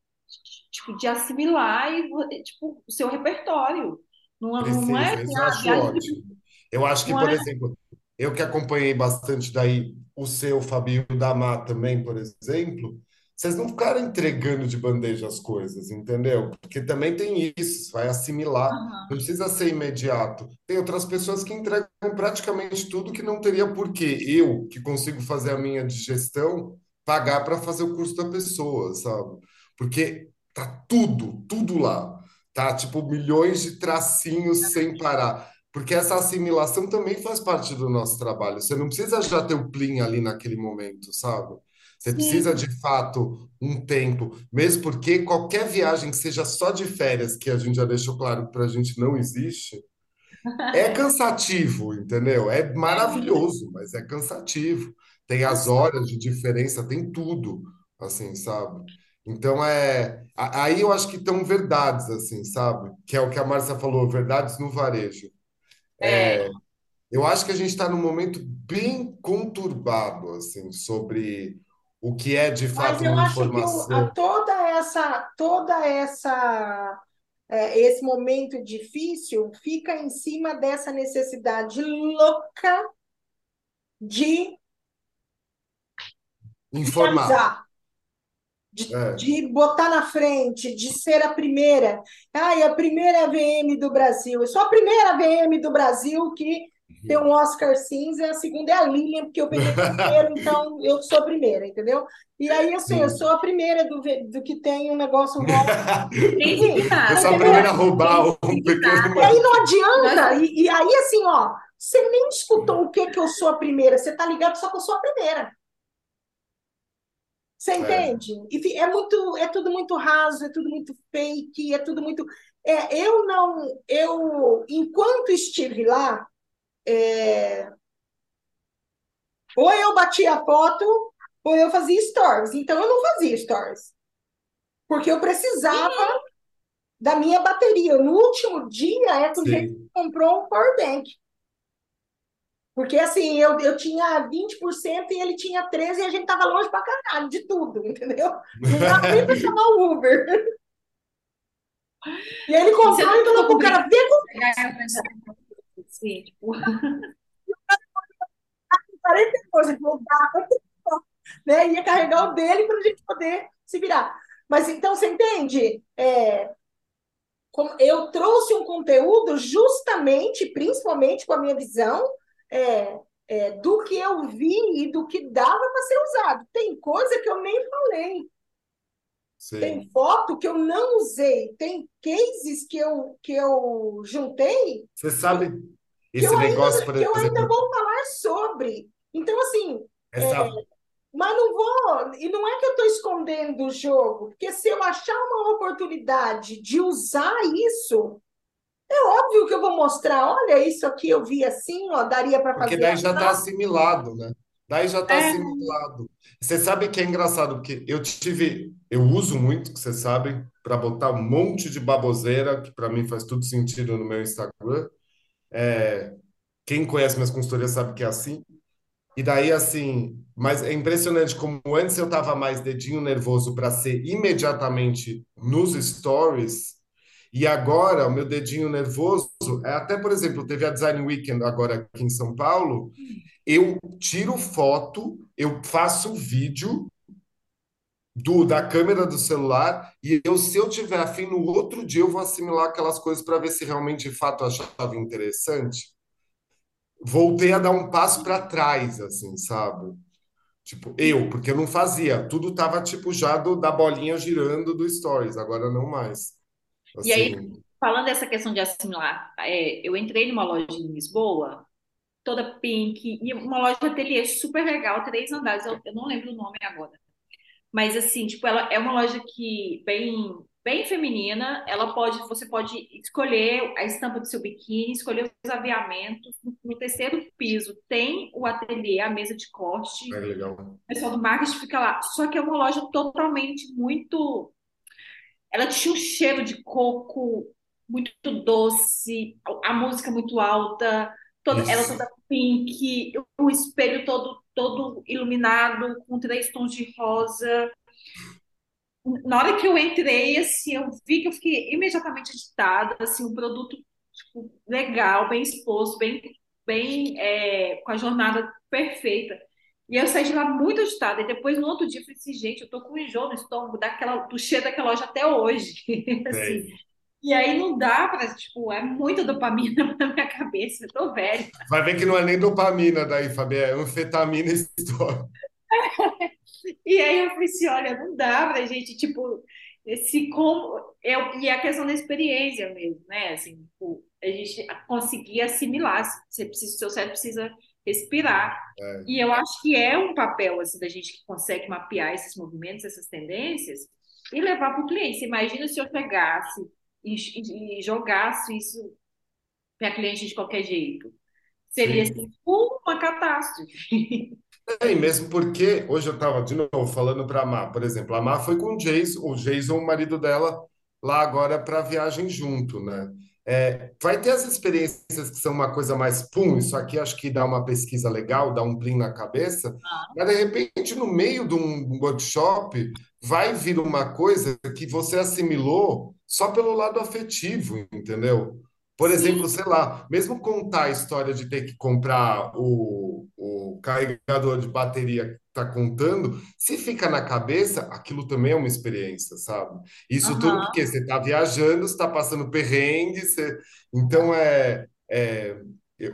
tipo, de assimilar e, tipo, o seu repertório, não, não é, Precisa, assim, isso eu ah, acho ótimo. Eu acho que, por é, exemplo, eu que acompanhei bastante daí o seu, Fabio da Má também, por exemplo, vocês não ficaram entregando de bandeja as coisas, entendeu? Porque também tem isso, vai assimilar, não Aham, precisa ser imediato. Tem outras pessoas que entregam praticamente tudo que não teria porquê. Eu, que consigo fazer a minha digestão, pagar para fazer o curso da pessoa, sabe? Porque tá tudo, tudo lá. Tá tipo milhões de tracinhos sem parar. Porque essa assimilação também faz parte do nosso trabalho. Você não precisa já ter o plim ali naquele momento, sabe? Você precisa Sim, de fato um tempo, mesmo porque qualquer viagem que seja só de férias, que a gente já deixou claro que para a gente não existe, é cansativo, entendeu? É maravilhoso, mas é cansativo. Tem as horas de diferença, tem tudo, assim, sabe? Então é. Aí eu acho que estão verdades, assim, sabe? Que é o que a Márcia falou, verdades no varejo. É, Eu acho que a gente está num momento bem conturbado, assim, sobre o que é de fato uma informação. toda essa, toda essa é, esse momento difícil fica em cima dessa necessidade louca de Informar. De, É. de botar na frente, de ser a primeira. Ai, a primeira VM do Brasil. Eu sou a primeira VM do Brasil que tem um Oscar cinza, a segunda é a Lilian, porque eu peguei primeiro, então eu sou a primeira, entendeu? E aí, assim, eu sou Sim. a primeira do, do que tem um negócio rosa. Enfim, Eu sou a entendeu? primeira a roubar um signar. pequeno E aí não adianta. E, e aí, assim, ó, você nem escutou o que que eu sou a primeira. Você tá ligado só que eu sou a primeira. Você É, entende? Enfim, é muito, é tudo muito raso, é tudo muito fake, é tudo muito. É, eu não, eu, enquanto estive lá, é, ou eu batia a foto, ou eu fazia stories. Então eu não fazia stories, porque eu precisava da minha bateria. No último dia é que o gente sim. comprou um power bank. Porque assim, eu, eu tinha 20% e ele tinha 13% e a gente tava longe pra caralho de tudo, entendeu? Não dava nem pra chamar o Uber. E aí ele comprou e falou pro cara, vê com de pegar assim, tipo, 40 coisas, ele falou, dá, né? Ia carregar o dele pra gente poder se virar. Mas então, você entende? É, como eu trouxe um conteúdo justamente, principalmente com a minha visão, é, é, do que eu vi e do que dava para ser usado. Tem coisa que eu nem falei, tem Sim. foto que eu não usei, tem cases que eu, que eu juntei Você sabe esse negócio, ainda, por que eu ainda exemplo, vou falar sobre. Então, assim, é, essa mas não vou, e não é que eu estou escondendo o jogo, porque se eu achar uma oportunidade de usar isso, é óbvio que eu vou mostrar, olha, isso aqui eu vi assim, ó, daria para Porque fazer daí já está assim. assimilado, né? Daí já está é, assimilado. Você sabe que é engraçado, porque eu tive, eu uso muito, que vocês sabem, para botar um monte de baboseira, que para mim faz tudo sentido no meu Instagram. Quem conhece minhas consultorias sabe que é assim. E daí, assim, mas é impressionante como antes eu estava mais dedinho nervoso para ser imediatamente nos stories, E agora, o meu dedinho nervoso, é até, por exemplo, teve a Design Weekend agora aqui em São Paulo, eu tiro foto, eu faço vídeo do, da câmera do celular e eu, se eu tiver afim, no outro dia eu vou assimilar aquelas coisas para ver se realmente de fato eu achava interessante. Voltei a dar um passo para trás, assim, sabe? Tipo, eu, porque eu não fazia. Tudo tava, tipo, já do, da bolinha girando do Stories, agora não mais. E aí, Assim, falando dessa questão de assimilar, é, eu entrei numa loja em Lisboa, toda pink, e uma loja de ateliê super legal, três andares, eu, eu não lembro o nome agora. Mas assim, tipo, ela é uma loja que bem bem feminina, ela pode, você pode escolher a estampa do seu biquíni, escolher os aviamentos. No, no terceiro piso tem o ateliê, a mesa de corte. é legal. O pessoal do marketing fica lá. Só que é uma loja totalmente muito. Ela tinha um cheiro de coco muito doce, a música muito alta, toda, ela toda pink, o espelho todo todo iluminado com três tons de rosa na hora que eu entrei, assim, eu vi que eu fiquei imediatamente agitada, assim, um produto tipo, legal, bem exposto, bem, bem é, com a jornada perfeita. E eu saí de lá muito agitada. E depois, no outro dia, eu falei assim, gente, eu tô com enjoo no estômago daquela, do cheiro daquela loja até hoje. assim. E aí não dá para, tipo, é muita dopamina na minha cabeça, eu tô velha. Vai ver que não é nem dopamina daí, Fabi, é anfetamina história. E aí eu falei assim, olha, não dá pra gente, tipo, esse como eu, e a questão da experiência mesmo, né? Assim, tipo, a gente conseguir assimilar, você precisa, seu cérebro precisa respirar. É, E eu acho que é um papel assim da gente que consegue mapear esses movimentos, essas tendências e levar para o cliente. Você imagina se eu pegasse e, e- e jogasse isso para cliente de qualquer jeito. Seria sim. assim, uma catástrofe. É, e mesmo porque hoje eu estava de novo falando para a Má, por exemplo, a Má foi com o Jason, o Jason, o marido dela, lá agora para a viagem junto, né? É, vai ter as experiências que são uma coisa mais pum, isso aqui acho que dá uma pesquisa legal, dá um plim na cabeça, mas de repente no meio de um workshop vai vir uma coisa que você assimilou só pelo lado afetivo, entendeu? Por Sim, exemplo, sei lá, mesmo contar a história de ter que comprar o, o carregador de bateria está contando, se fica na cabeça, aquilo também é uma experiência, sabe? Isso tudo aham. porque você está viajando, você está passando perrengue, você... então é, é,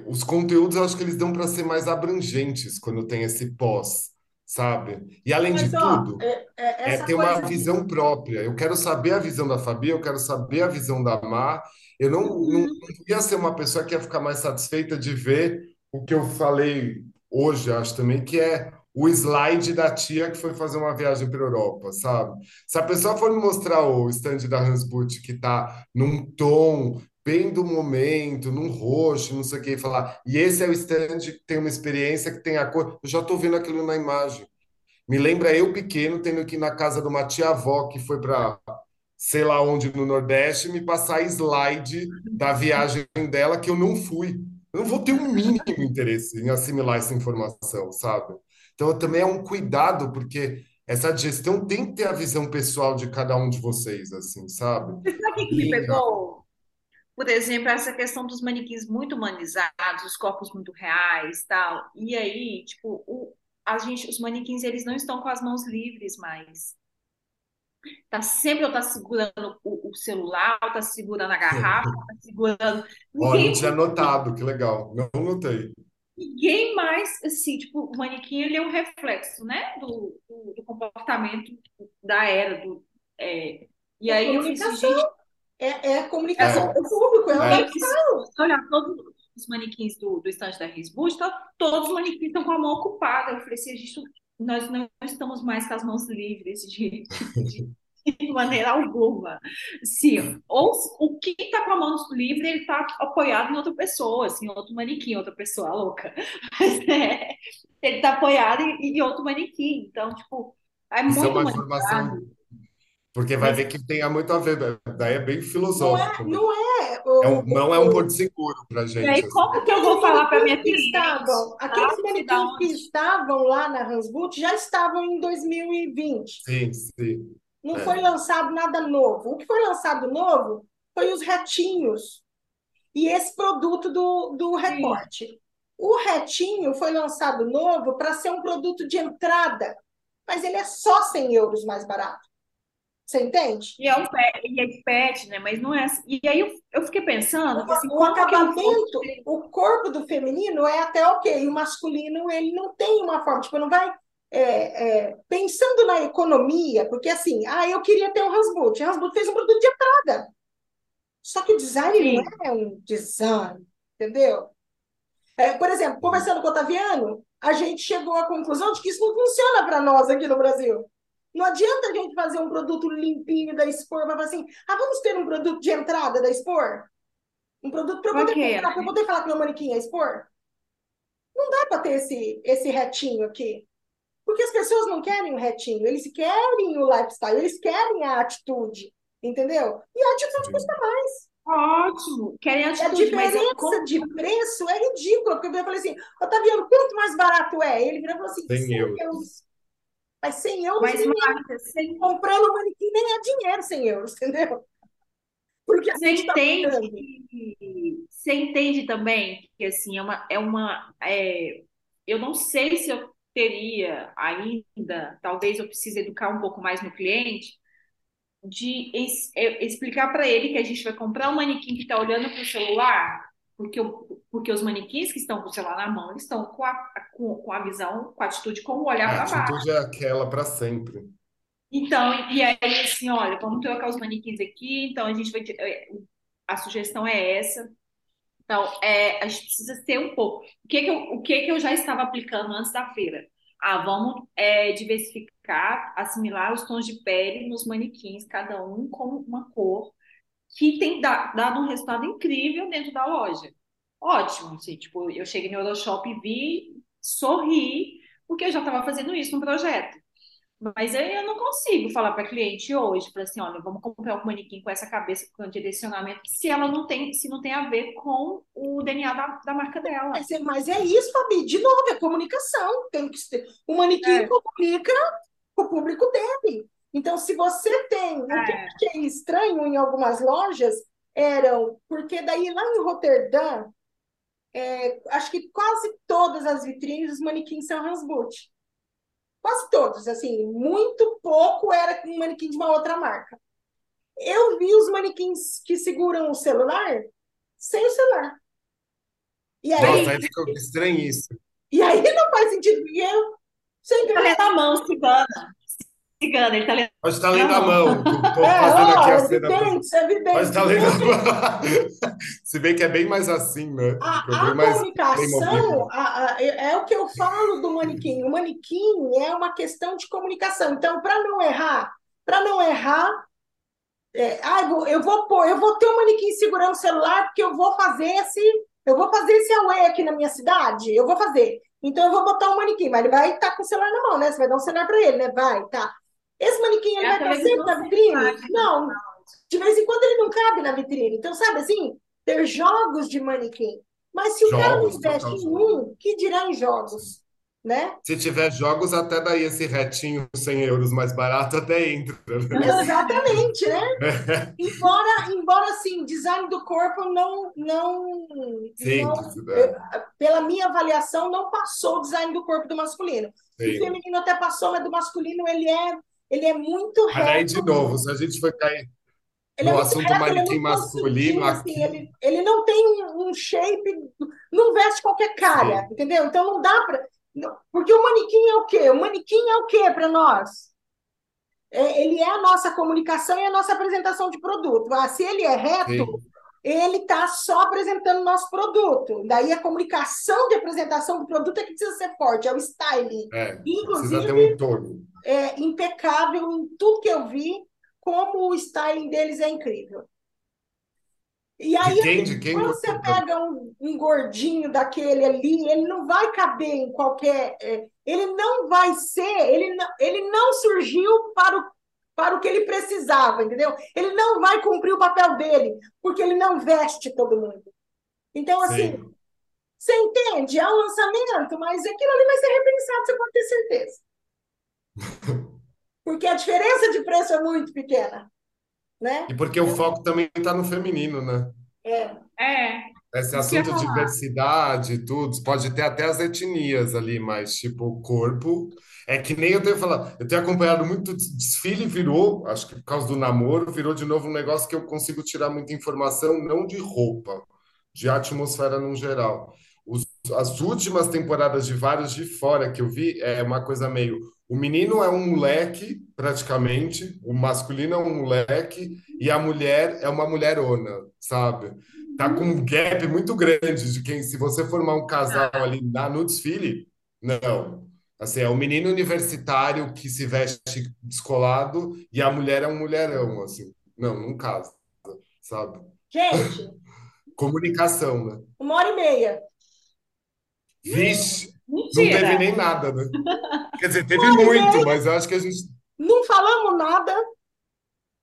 os conteúdos eu acho que eles dão para ser mais abrangentes quando tem esse pós, sabe? E além Mas, de ó, tudo, é- é- é ter uma visão própria. Eu quero saber a visão da Fabi, eu quero saber a visão da Mar. Eu não, não, Uhum. não ia ser uma pessoa que ia ficar mais satisfeita de ver o que eu falei hoje, acho também, que é o slide da tia que foi fazer uma viagem para Europa, sabe? Se a pessoa for me mostrar o stand da Hansboot que está num tom bem do momento, num roxo, não sei o que, e falar, e esse é o stand que tem uma experiência que tem a cor, eu já estou vendo aquilo na imagem. Me lembra eu pequeno tendo que ir na casa de uma tia-avó que foi para sei lá onde no Nordeste me passar slide da viagem dela que eu não fui. Eu não vou ter um mínimo interesse em assimilar essa informação, sabe? Então também é um cuidado, porque essa gestão tem que ter a visão pessoal de cada um de vocês, assim, sabe? Você sabe o que me pegou? Por exemplo, essa questão dos manequins muito humanizados, os corpos muito reais, tal. E aí, tipo, o, a gente, os manequins, eles não estão com as mãos livres mais. Tá sempre ou tá segurando o, o celular, ou tá segurando a garrafa, ou tá segurando. não Ninguém, tinha notado, que legal. Não notei. Ninguém mais, assim, tipo, o manequim, ele é um reflexo, né, do, do, do comportamento da era, do, é, e É aí eu assim, gente, comunicação. É, é comunicação É, com o público, é é, você olhar todos os manequins do, do estande da Risbush, tá, todos os manequins estão com a mão ocupada. Eu falei assim, a gente, nós não estamos mais com as mãos livres de, de, de maneira alguma. Sim, ou o que está com a mão livre, ele está apoiado em outra pessoa, assim, outro manequim, outra pessoa louca. Mas, é, ele está apoiado em, em outro manequim. Então, tipo, é isso é muito uma informação, porque vai Mas ver que tem muito a ver, daí é bem Não é, filosófico não é É o, um, não é um porto seguro para e gente, aí, assim. como que eu vou falar para minha cliente? estavam, Ah, aqueles manequins que estavam lá na Hansboot já estavam em 2020. Sim, sim. Não foi É. lançado nada novo. O que foi lançado novo foi os retinhos e esse produto do, do recorte. O retinho foi lançado novo para ser um produto de entrada, mas ele é só 100 euros mais barato. Você entende? E é, um pet, e é de pet, né? Mas não é assim. E aí eu, eu fiquei pensando. O, assim, o acabamento, o corpo do feminino é até ok, o masculino ele não tem uma forma, tipo, não vai. É, é, pensando na economia, porque assim, ah, eu queria ter um. O Rasboot fez um produto de entrada. Só que o design Sim. não é um design, entendeu? É, por exemplo, conversando com o Otaviano, a gente chegou à conclusão de que isso não funciona para nós aqui no Brasil. Não adianta a gente fazer um produto limpinho da Expor, mas assim, ah, vamos ter um produto de entrada da Expor? Um produto para poder, okay. Pra poder falar que meu manequim é Expor? Não dá para ter esse, esse retinho aqui. Porque as pessoas não querem o retinho, eles querem o lifestyle, eles querem a atitude, entendeu? E a atitude Sim. custa mais. Ótimo, querem atitude. A diferença mas de preço é ridícula, porque eu falei assim, Otaviano, quanto mais barato é? Ele virou e falou assim, 100 euros. euros. Mas 100 euros, mas, Marta, sem... comprando um manequim nem é dinheiro 100 euros, entendeu? Porque você entende, tá você entende também que assim é uma, é uma é, eu não sei se eu teria ainda, talvez eu precise educar um pouco mais no cliente, de es, é, explicar para ele que a gente vai comprar um manequim que está olhando para o celular, porque, porque os manequins que estão com o celular na mão, eles estão com a, com, com a visão, com a atitude, com o olhar para baixo. A atitude é aquela para sempre. Então, e aí assim, olha, vamos trocar os manequins aqui, então a gente vai. É, a sugestão é essa. Então, é, a gente precisa ser um pouco. O que, que, eu, o que, que eu já estava aplicando antes da feira? Ah, vamos é, diversificar, assimilar os tons de pele nos manequins, cada um com uma cor, que tem dado um resultado incrível dentro da loja. Ótimo, assim, tipo, eu cheguei no Euroshop e vi, sorri, porque eu já estava fazendo isso no projeto. Mas aí eu não consigo falar para cliente hoje, para assim, olha, vamos comprar um manequim com essa cabeça, com direcionamento, se ela não tem, se não tem a ver com o DNA da, da marca dela. Mas é, mas é isso, Fabi, de novo, é comunicação. Tem que ser. O manequim é. comunica com o público dele. Então, se você tem, o que é. eu achei estranho em algumas lojas, eram, porque daí lá em Roterdã, é, acho que quase todas as vitrines, os manequins são Hansboot. Quase todos, assim, muito pouco era um manequim de uma outra marca. Eu vi os manequins que seguram o celular sem o celular. E aí, Nossa, aí ficou estranhíssimo. E aí não faz sentido, porque eu sempre. Tá na mão, cigana. Cigana, ele tá lendo. Pode estar lendo a mão. Estou é, fazendo aqui a cena. Evidente, é evidente. Pode estar lendo a mão. Se bem que é bem mais assim, né? A, a comunicação a, a, é o que eu falo do manequim. O manequim é uma questão de comunicação. Então, para não errar, para não errar, é, ah, eu vou, eu vou pôr, eu vou ter um manequim segurando o celular porque eu vou fazer esse, eu vou fazer esse away aqui na minha cidade. Eu vou fazer. Então eu vou botar um manequim, mas ele vai estar tá com o celular na mão, né? Você vai dar um celular para ele, né? Vai, tá. Esse manequim ele é vai estar sempre na vitrine? Não. De vez em quando ele não cabe na vitrine. Então, sabe assim, ter jogos de manequim. Mas se o jogos, cara não investe em um, que dirá em jogos? Né? Se tiver jogos, até daí esse retinho 100 euros mais barato até entra. Né? Exatamente, né? embora, embora assim, design do corpo não, não, Sim, não eu, pela minha avaliação, não passou o design do corpo do masculino. Sim. O feminino até passou, mas do masculino ele é ele é muito reto. Aí, de novo, se a gente for cair ele no é assunto reto, manequim é masculino. Assim, ele, ele não tem um, um, shape, não veste qualquer cara, Sim. entendeu? Então não dá para. Porque o manequim é o quê? O manequim é o quê para nós? É, ele é a nossa comunicação e a nossa apresentação de produto. Ah, se ele é reto, Sim. ele está só apresentando o nosso produto. Daí a comunicação de apresentação do produto é que precisa ser forte, é o styling. É, Inclusive, precisa ter um entorno é, impecável em tudo que eu vi, como o styling deles é incrível. E aí, quem, quem quando você pega um, um, gordinho daquele ali, ele não vai caber em qualquer. É, ele não vai ser, ele não, ele não surgiu para o, para o que ele precisava, entendeu? Ele não vai cumprir o papel dele, porque ele não veste todo mundo. Então, assim, Sim. você entende? É um lançamento, mas aquilo ali vai ser repensado, você pode ter certeza. Porque a diferença de preço é muito pequena. né? E porque o foco também está no feminino, né? É, É, Esse assunto de diversidade e tudo, pode ter até as etnias ali, mas tipo, o corpo. É que nem eu tenho falado, eu tenho acompanhado muito desfile, virou, acho que por causa do namoro, virou de novo um negócio que eu consigo tirar muita informação, não de roupa, de atmosfera no geral. Os- as últimas temporadas de vários de fora que eu vi é uma coisa meio. O menino é um moleque, praticamente, o masculino é um moleque, e a mulher é uma mulherona, sabe? tá com um gap muito grande de quem, se você formar um casal ali na, no desfile, não. Assim, é o menino universitário que se veste descolado e a mulher é um mulherão, assim. Não, não casa, sabe? gente, Comunicação, né? uma hora e meia. Vixe, não teve Mentira! nem nada, né? Quer dizer, teve e muito, meia, mas eu acho que a gente. não falamos nada.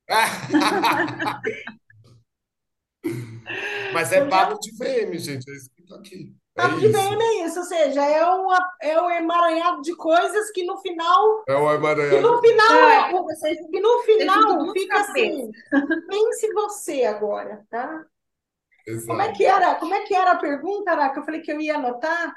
Mas é papo de VM, gente. É isso que tá aqui. É Papo de isso. VM é isso, ou seja, é, uma, é um emaranhado de coisas que no final, É o que emaranhado. no Não, final, o- vocês, que no final fica assim, pense você agora, tá? Como é que era? Como é que era a pergunta, Ara, que eu falei que eu ia anotar?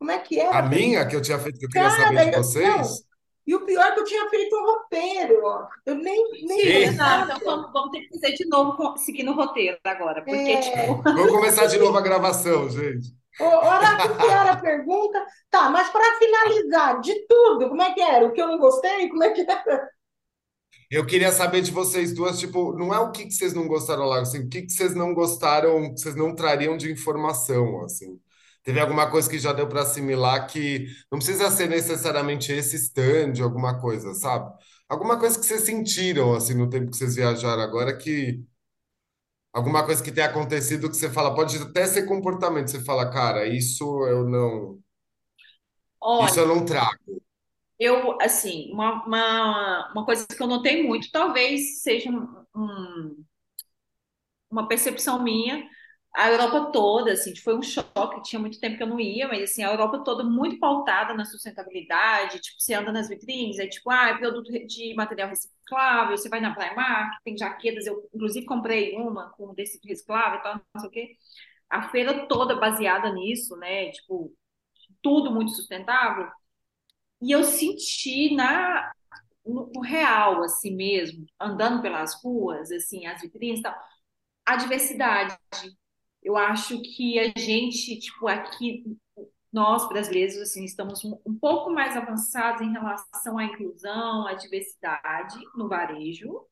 Como é que era A minha, que eu tinha feito, que eu queria saber Nada, de eu, não. vocês. E o pior é que eu tinha feito um roteiro, ó. Eu nem, nem Sim. nada. Então vamos, vamos ter que fazer de novo, seguindo o roteiro agora. Porque, É, tipo, Vamos começar de novo a gravação, gente. Ô, Ora, que era a pergunta? Tá, mas para finalizar, de tudo, como é que era? O que eu não gostei? Como é que era? Eu queria saber de vocês duas, tipo, não é o que que vocês não gostaram lá, assim, o que que vocês não gostaram, que vocês não trariam de informação, assim. Teve alguma coisa que já deu para assimilar que não precisa ser necessariamente esse stand, alguma coisa, sabe? Alguma coisa que vocês sentiram, assim, no tempo que vocês viajaram agora, que alguma coisa que tenha acontecido que você fala, pode até ser comportamento, você fala, cara, isso eu não, isso olha, eu não trago. eu, assim, uma, uma, uma coisa que eu notei muito, talvez seja um, um- uma percepção minha, a Europa toda, assim, foi um choque, tinha muito tempo que eu não ia, mas, assim, a Europa toda muito pautada na sustentabilidade, tipo, você anda nas vitrines, é tipo, ah, é produto de material reciclável, você vai na Primark, tem jaquetas, eu, inclusive, comprei uma com tecido reciclável e tal, não sei o quê, a feira toda baseada nisso, né, tipo, tudo muito sustentável, e eu senti na, no, no real, assim mesmo, andando pelas ruas, assim, as vitrines e tal, a diversidade. Eu acho que a gente, tipo, aqui, nós brasileiros, assim, estamos um, pouco mais avançados em relação à inclusão, à diversidade no varejo,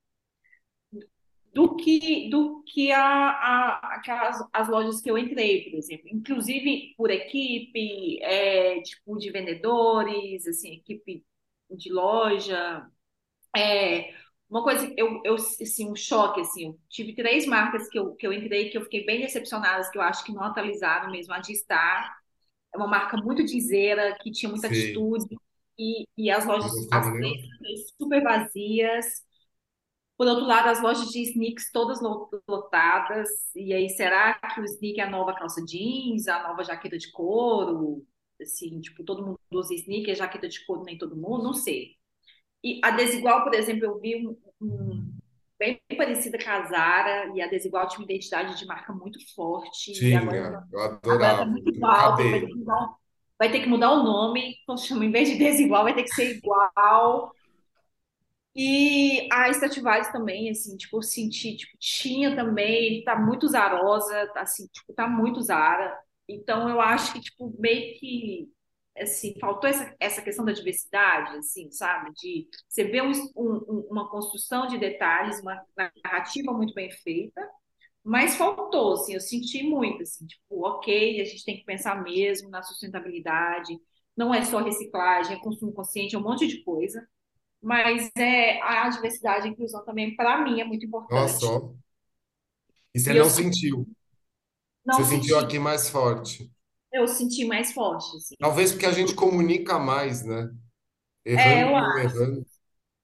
do que do que a, a, aquelas as lojas que eu entrei, por exemplo, inclusive por equipe, é, tipo de vendedores, assim, equipe de loja, é, uma coisa, eu, eu, assim, um choque, assim, eu tive três marcas que eu, que eu entrei que eu fiquei bem decepcionada, que eu acho que não atualizaram mesmo, a Star é uma marca muito dizeira, que tinha muita Sim, atitude, e, e as lojas, as três, super vazias, por outro lado, as lojas de sneaks todas lotadas. E aí, será que o sneak é a nova calça jeans, a nova jaqueta de couro? Assim, tipo, todo mundo usa sneak, é jaqueta de couro, nem todo mundo, não sei. E a Desigual, por exemplo, eu vi um, um bem parecida com a Zara, e a Desigual tinha uma identidade de marca muito forte, e agora, Tinha, eu agora tá adorava. muito igual, vai ter que mudar, vai ter que mudar o nome, então chama, em vez de Desigual, vai ter que ser igual. E a Stradivarius também, assim, tipo, eu senti, tipo, tinha também, tá muito zarosa, assim, tipo, tá muito Zara. Então, eu acho que, tipo, meio que, assim, faltou essa, essa questão da diversidade, assim, sabe? De você ver um, um, uma construção de detalhes, uma narrativa muito bem feita, mas faltou, assim, eu senti muito, assim, tipo, ok, a gente tem que pensar mesmo na sustentabilidade, não é só reciclagem, é consumo consciente, é um monte de coisa. Mas é, a diversidade e a inclusão também, para mim, é muito Nossa, importante. ó. E você E eu não senti- sentiu. não Você sentiu senti, aqui mais forte. Eu senti mais forte, assim. Talvez porque a gente comunica mais, né? É, Errando eu ou não acho, errando.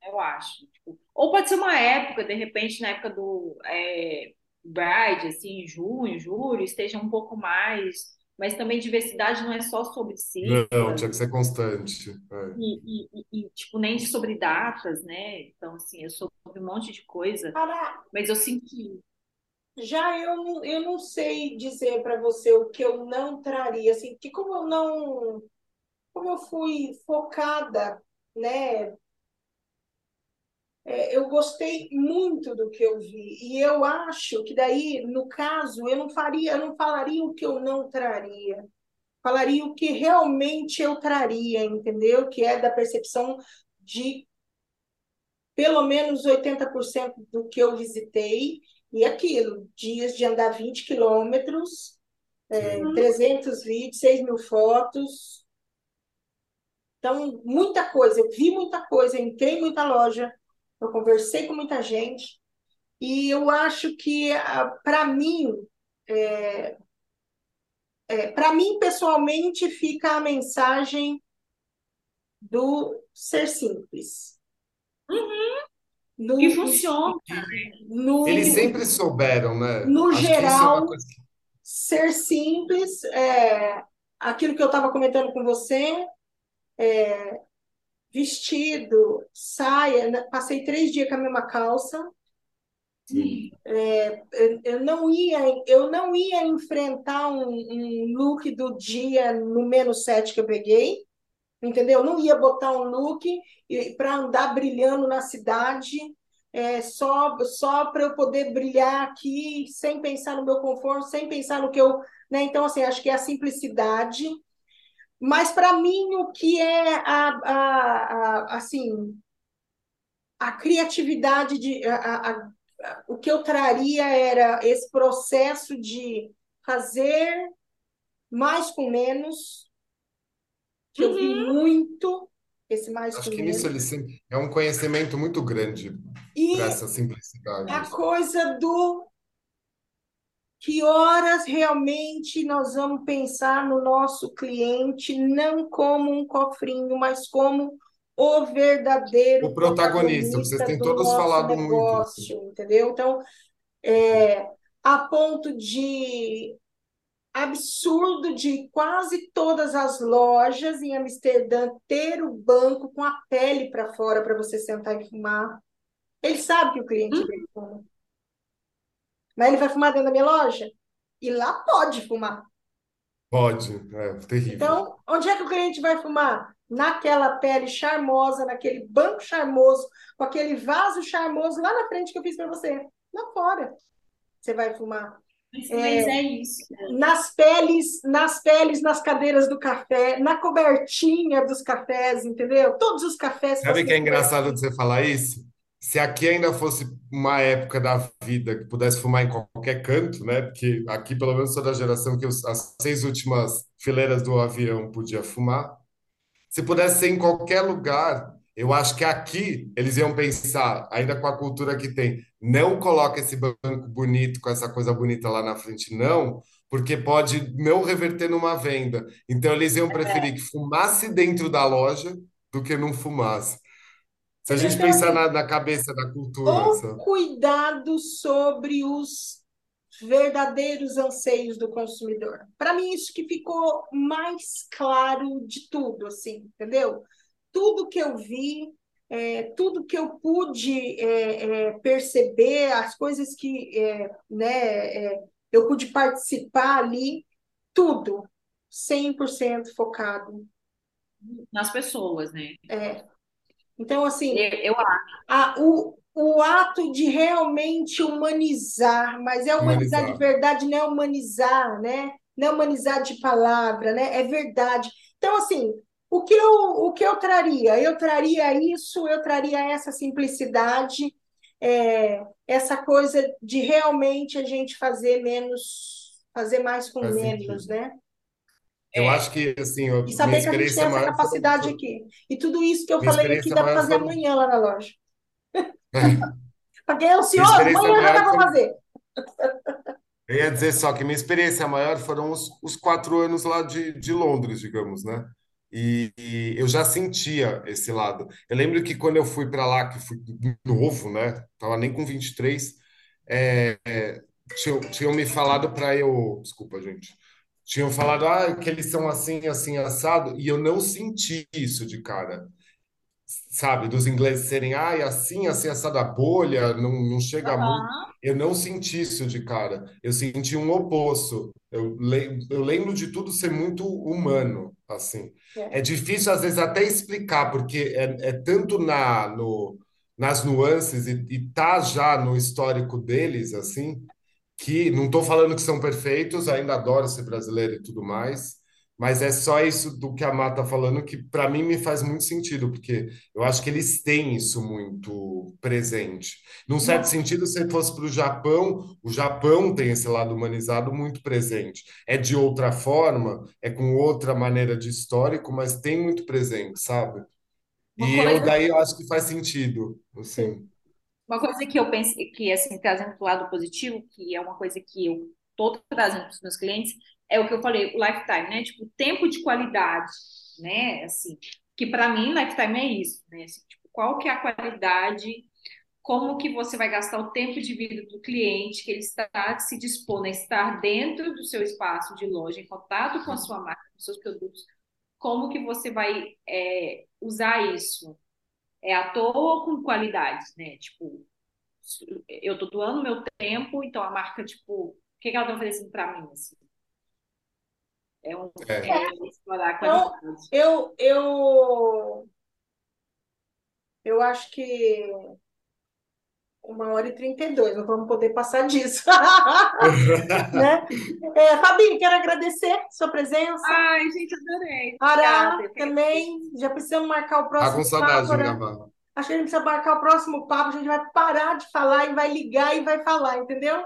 eu acho. Tipo, ou pode ser uma época, de repente, na época do é, Pride, assim, junho, julho, esteja um pouco mais. Mas também diversidade não é só sobre Não, siglas tinha que ser constante. É. e, e, e, e, tipo, nem sobre datas, né? Então, assim, é sobre sobre um monte de coisa, mas eu senti. Já eu não, eu não sei dizer para você o que eu não traria, assim, que como eu não, como eu fui focada, né? é, eu gostei muito do que eu vi e eu acho que daí, no caso, eu não faria, eu não falaria o que eu não traria. Falaria o que realmente eu traria, entendeu? Que é da percepção de pelo menos 80% do que eu visitei, e aquilo, dias de andar 20 quilômetros, é, Sim. 300 vídeos, 6 mil fotos. Então, muita coisa, eu vi muita coisa, eu entrei em muita loja, eu conversei com muita gente, e eu acho que, para mim, é, é, para mim, pessoalmente, fica a mensagem do ser simples. No, Que funciona. no, Eles sempre souberam, né? No Acho é geral, uma coisa ser simples, é, aquilo que eu estava comentando com você, é, vestido, saia, né, passei três dias com a mesma calça, sim. eu, eu não ia, eu não ia enfrentar um, um look do dia no menos sete que eu peguei, entendeu? Não ia botar um look para andar brilhando na cidade, é, só só para eu poder brilhar aqui, sem pensar no meu conforto, sem pensar no que eu, né? Então assim, acho que é a simplicidade. Mas para mim o que é a, a, a assim a criatividade de a, o que eu traria era esse processo de fazer mais com menos, que eu vi Uhum. muito esse mais Acho que nisso menos. ele sempre é um conhecimento muito grande para E essa simplicidade. a coisa do que horas realmente nós vamos pensar no nosso cliente, não como um cofrinho, mas como o verdadeiro O protagonista, vocês protagonista têm do todos falado muito isso. negócio, entendeu? Então, é, a ponto de absurdo de quase todas as lojas em Amsterdã ter o banco com a pele para fora para você sentar e fumar. Ele sabe que o cliente Hum. dele fuma. Mas ele vai fumar dentro da minha loja? E lá pode fumar. Pode, é terrível. Então, onde é que o cliente vai fumar? Naquela pele charmosa, naquele banco charmoso, com aquele vaso charmoso lá na frente que eu fiz para você. Lá fora. Você vai fumar. Mas, mas é isso. nas peles, nas peles, nas cadeiras do café, na cobertinha dos cafés, entendeu? Todos os cafés Sabe que é engraçado de você falar isso? Se aqui ainda fosse uma época da vida que pudesse fumar em qualquer canto, né? Porque aqui, pelo menos, sou da geração que as seis últimas fileiras do avião podia fumar. Se pudesse ser em qualquer lugar, eu acho que aqui eles iam pensar, ainda com a cultura que tem, não coloca esse banco bonito com essa coisa bonita lá na frente, não, porque pode não reverter numa venda. Então eles iam preferir que fumasse dentro da loja do que não fumasse. Se a gente Então, pensar na, na cabeça da cultura, o sabe? cuidado sobre os verdadeiros anseios do consumidor. Para mim, isso que ficou mais claro de tudo, assim, entendeu? Tudo que eu vi, é, tudo que eu pude é, é, perceber, as coisas que é, né, é, eu pude participar ali, tudo 100% focado. Nas pessoas, né? Então, assim, Eu, eu acho. a, o, o ato de realmente humanizar, mas é humanizar de Humanizar. verdade, não é humanizar, né? Não é humanizar de palavra, né? É verdade. Então, assim, o que eu, o que eu traria? Eu traria isso, eu traria essa simplicidade, é, essa coisa de realmente a gente fazer menos, fazer mais com Faz menos, sentido. né? Eu É. acho que, assim, eu- E saber que a gente tem experiência essa maior capacidade aqui. E tudo isso que eu minha falei aqui dá para fazer amanhã lá na loja. Para quem é ansioso, experiência amanhã já dá para fazer. Eu ia dizer só que minha experiência maior foram os, os quatro anos lá de, de Londres, digamos, né? E, e eu já sentia esse lado. Eu lembro que quando eu fui para lá, que fui novo, né? Tava nem com 23, é, é, tinham, tinham me falado para eu. Desculpa, gente. Tinham falado ah, que eles são assim, assim, assado, e eu não senti isso de cara. Sabe, dos ingleses serem, ai, assim, assim, essa da bolha, não, não chega muito. Aham. Eu não senti isso de cara. Eu senti um oposto. Eu, le eu lembro de tudo ser muito humano, assim. É É. difícil, às vezes, até explicar, porque é, é tanto na, no, nas nuances e, e tá já no histórico deles, assim, que não estou falando que são perfeitos, ainda adoro ser brasileiro e tudo mais, mas é só isso do que a Má está falando que para mim me faz muito sentido, porque eu acho que eles têm isso muito presente. Num certo sentido, se fosse para o Japão, o Japão tem esse lado humanizado muito presente. É de outra forma, é com outra maneira de histórico, mas tem muito presente, sabe? Uma E eu coisa, daí eu acho que faz sentido, sim, assim. uma coisa que eu pensei que, assim, trazendo para o lado positivo, que é uma coisa que eu estou trazendo para os meus clientes, é o que eu falei, o lifetime, né? Tipo, tempo de qualidade, né? Assim, que para mim, lifetime é isso, né? Assim, tipo, qual que é a qualidade como que você vai gastar o tempo de vida do cliente, que ele está se dispondo a estar dentro do seu espaço de loja, em contato com a sua marca, com seus produtos, como que você vai é, usar isso? É à toa ou com qualidade, né? Tipo, eu tô doando meu tempo, então a marca, tipo, o que que ela tá oferecendo para mim, assim? É, um, É. é explorar a Então, eu, eu, eu acho que uma hora e trinta e dois, não vamos poder passar disso, né? É, Fabi, quero agradecer sua presença. Ai, gente, adorei. Ará Obrigada. Também, já precisamos marcar o Tá com próximo saudade papo, de gravar. Acho que a gente precisa marcar o próximo papo, a gente vai parar de falar e vai ligar e vai falar, entendeu?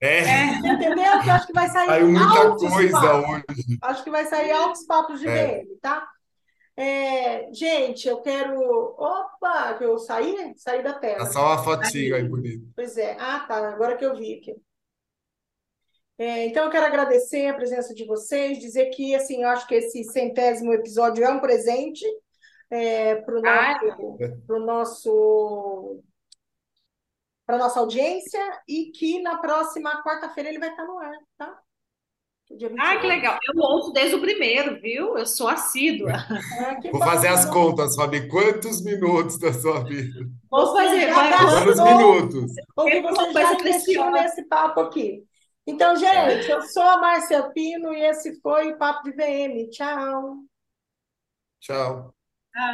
É. Você entendeu? Que eu acho que vai sair Saiu muita altos coisa papos. hoje. Acho que vai sair altos papos de É. VM, tá? É, gente, eu quero. Opa, eu saí? Saí da Tá tela. só uma fotinho aí bonita. Pois é. Ah, tá. Agora que eu vi aqui. É, então, eu quero agradecer a presença de vocês, dizer que, assim, eu acho que esse centésimo episódio é um presente para o Ai, nosso, pro nosso, para nossa audiência e que na próxima quarta-feira ele vai estar no ar, tá? Ai, que 28. legal. Eu ouço desde o primeiro, viu? Eu sou assídua. Ah, que Vou fazer as contas, Fabi. Quantos minutos da sua vida? Vou fazer, já vai, Tô dando os gastou minutos. o que você já investiu preciosa. nesse papo aqui. Então, gente, eu sou a Márcia Pino e esse foi o Papo de VM. Tchau. Tchau. Ah,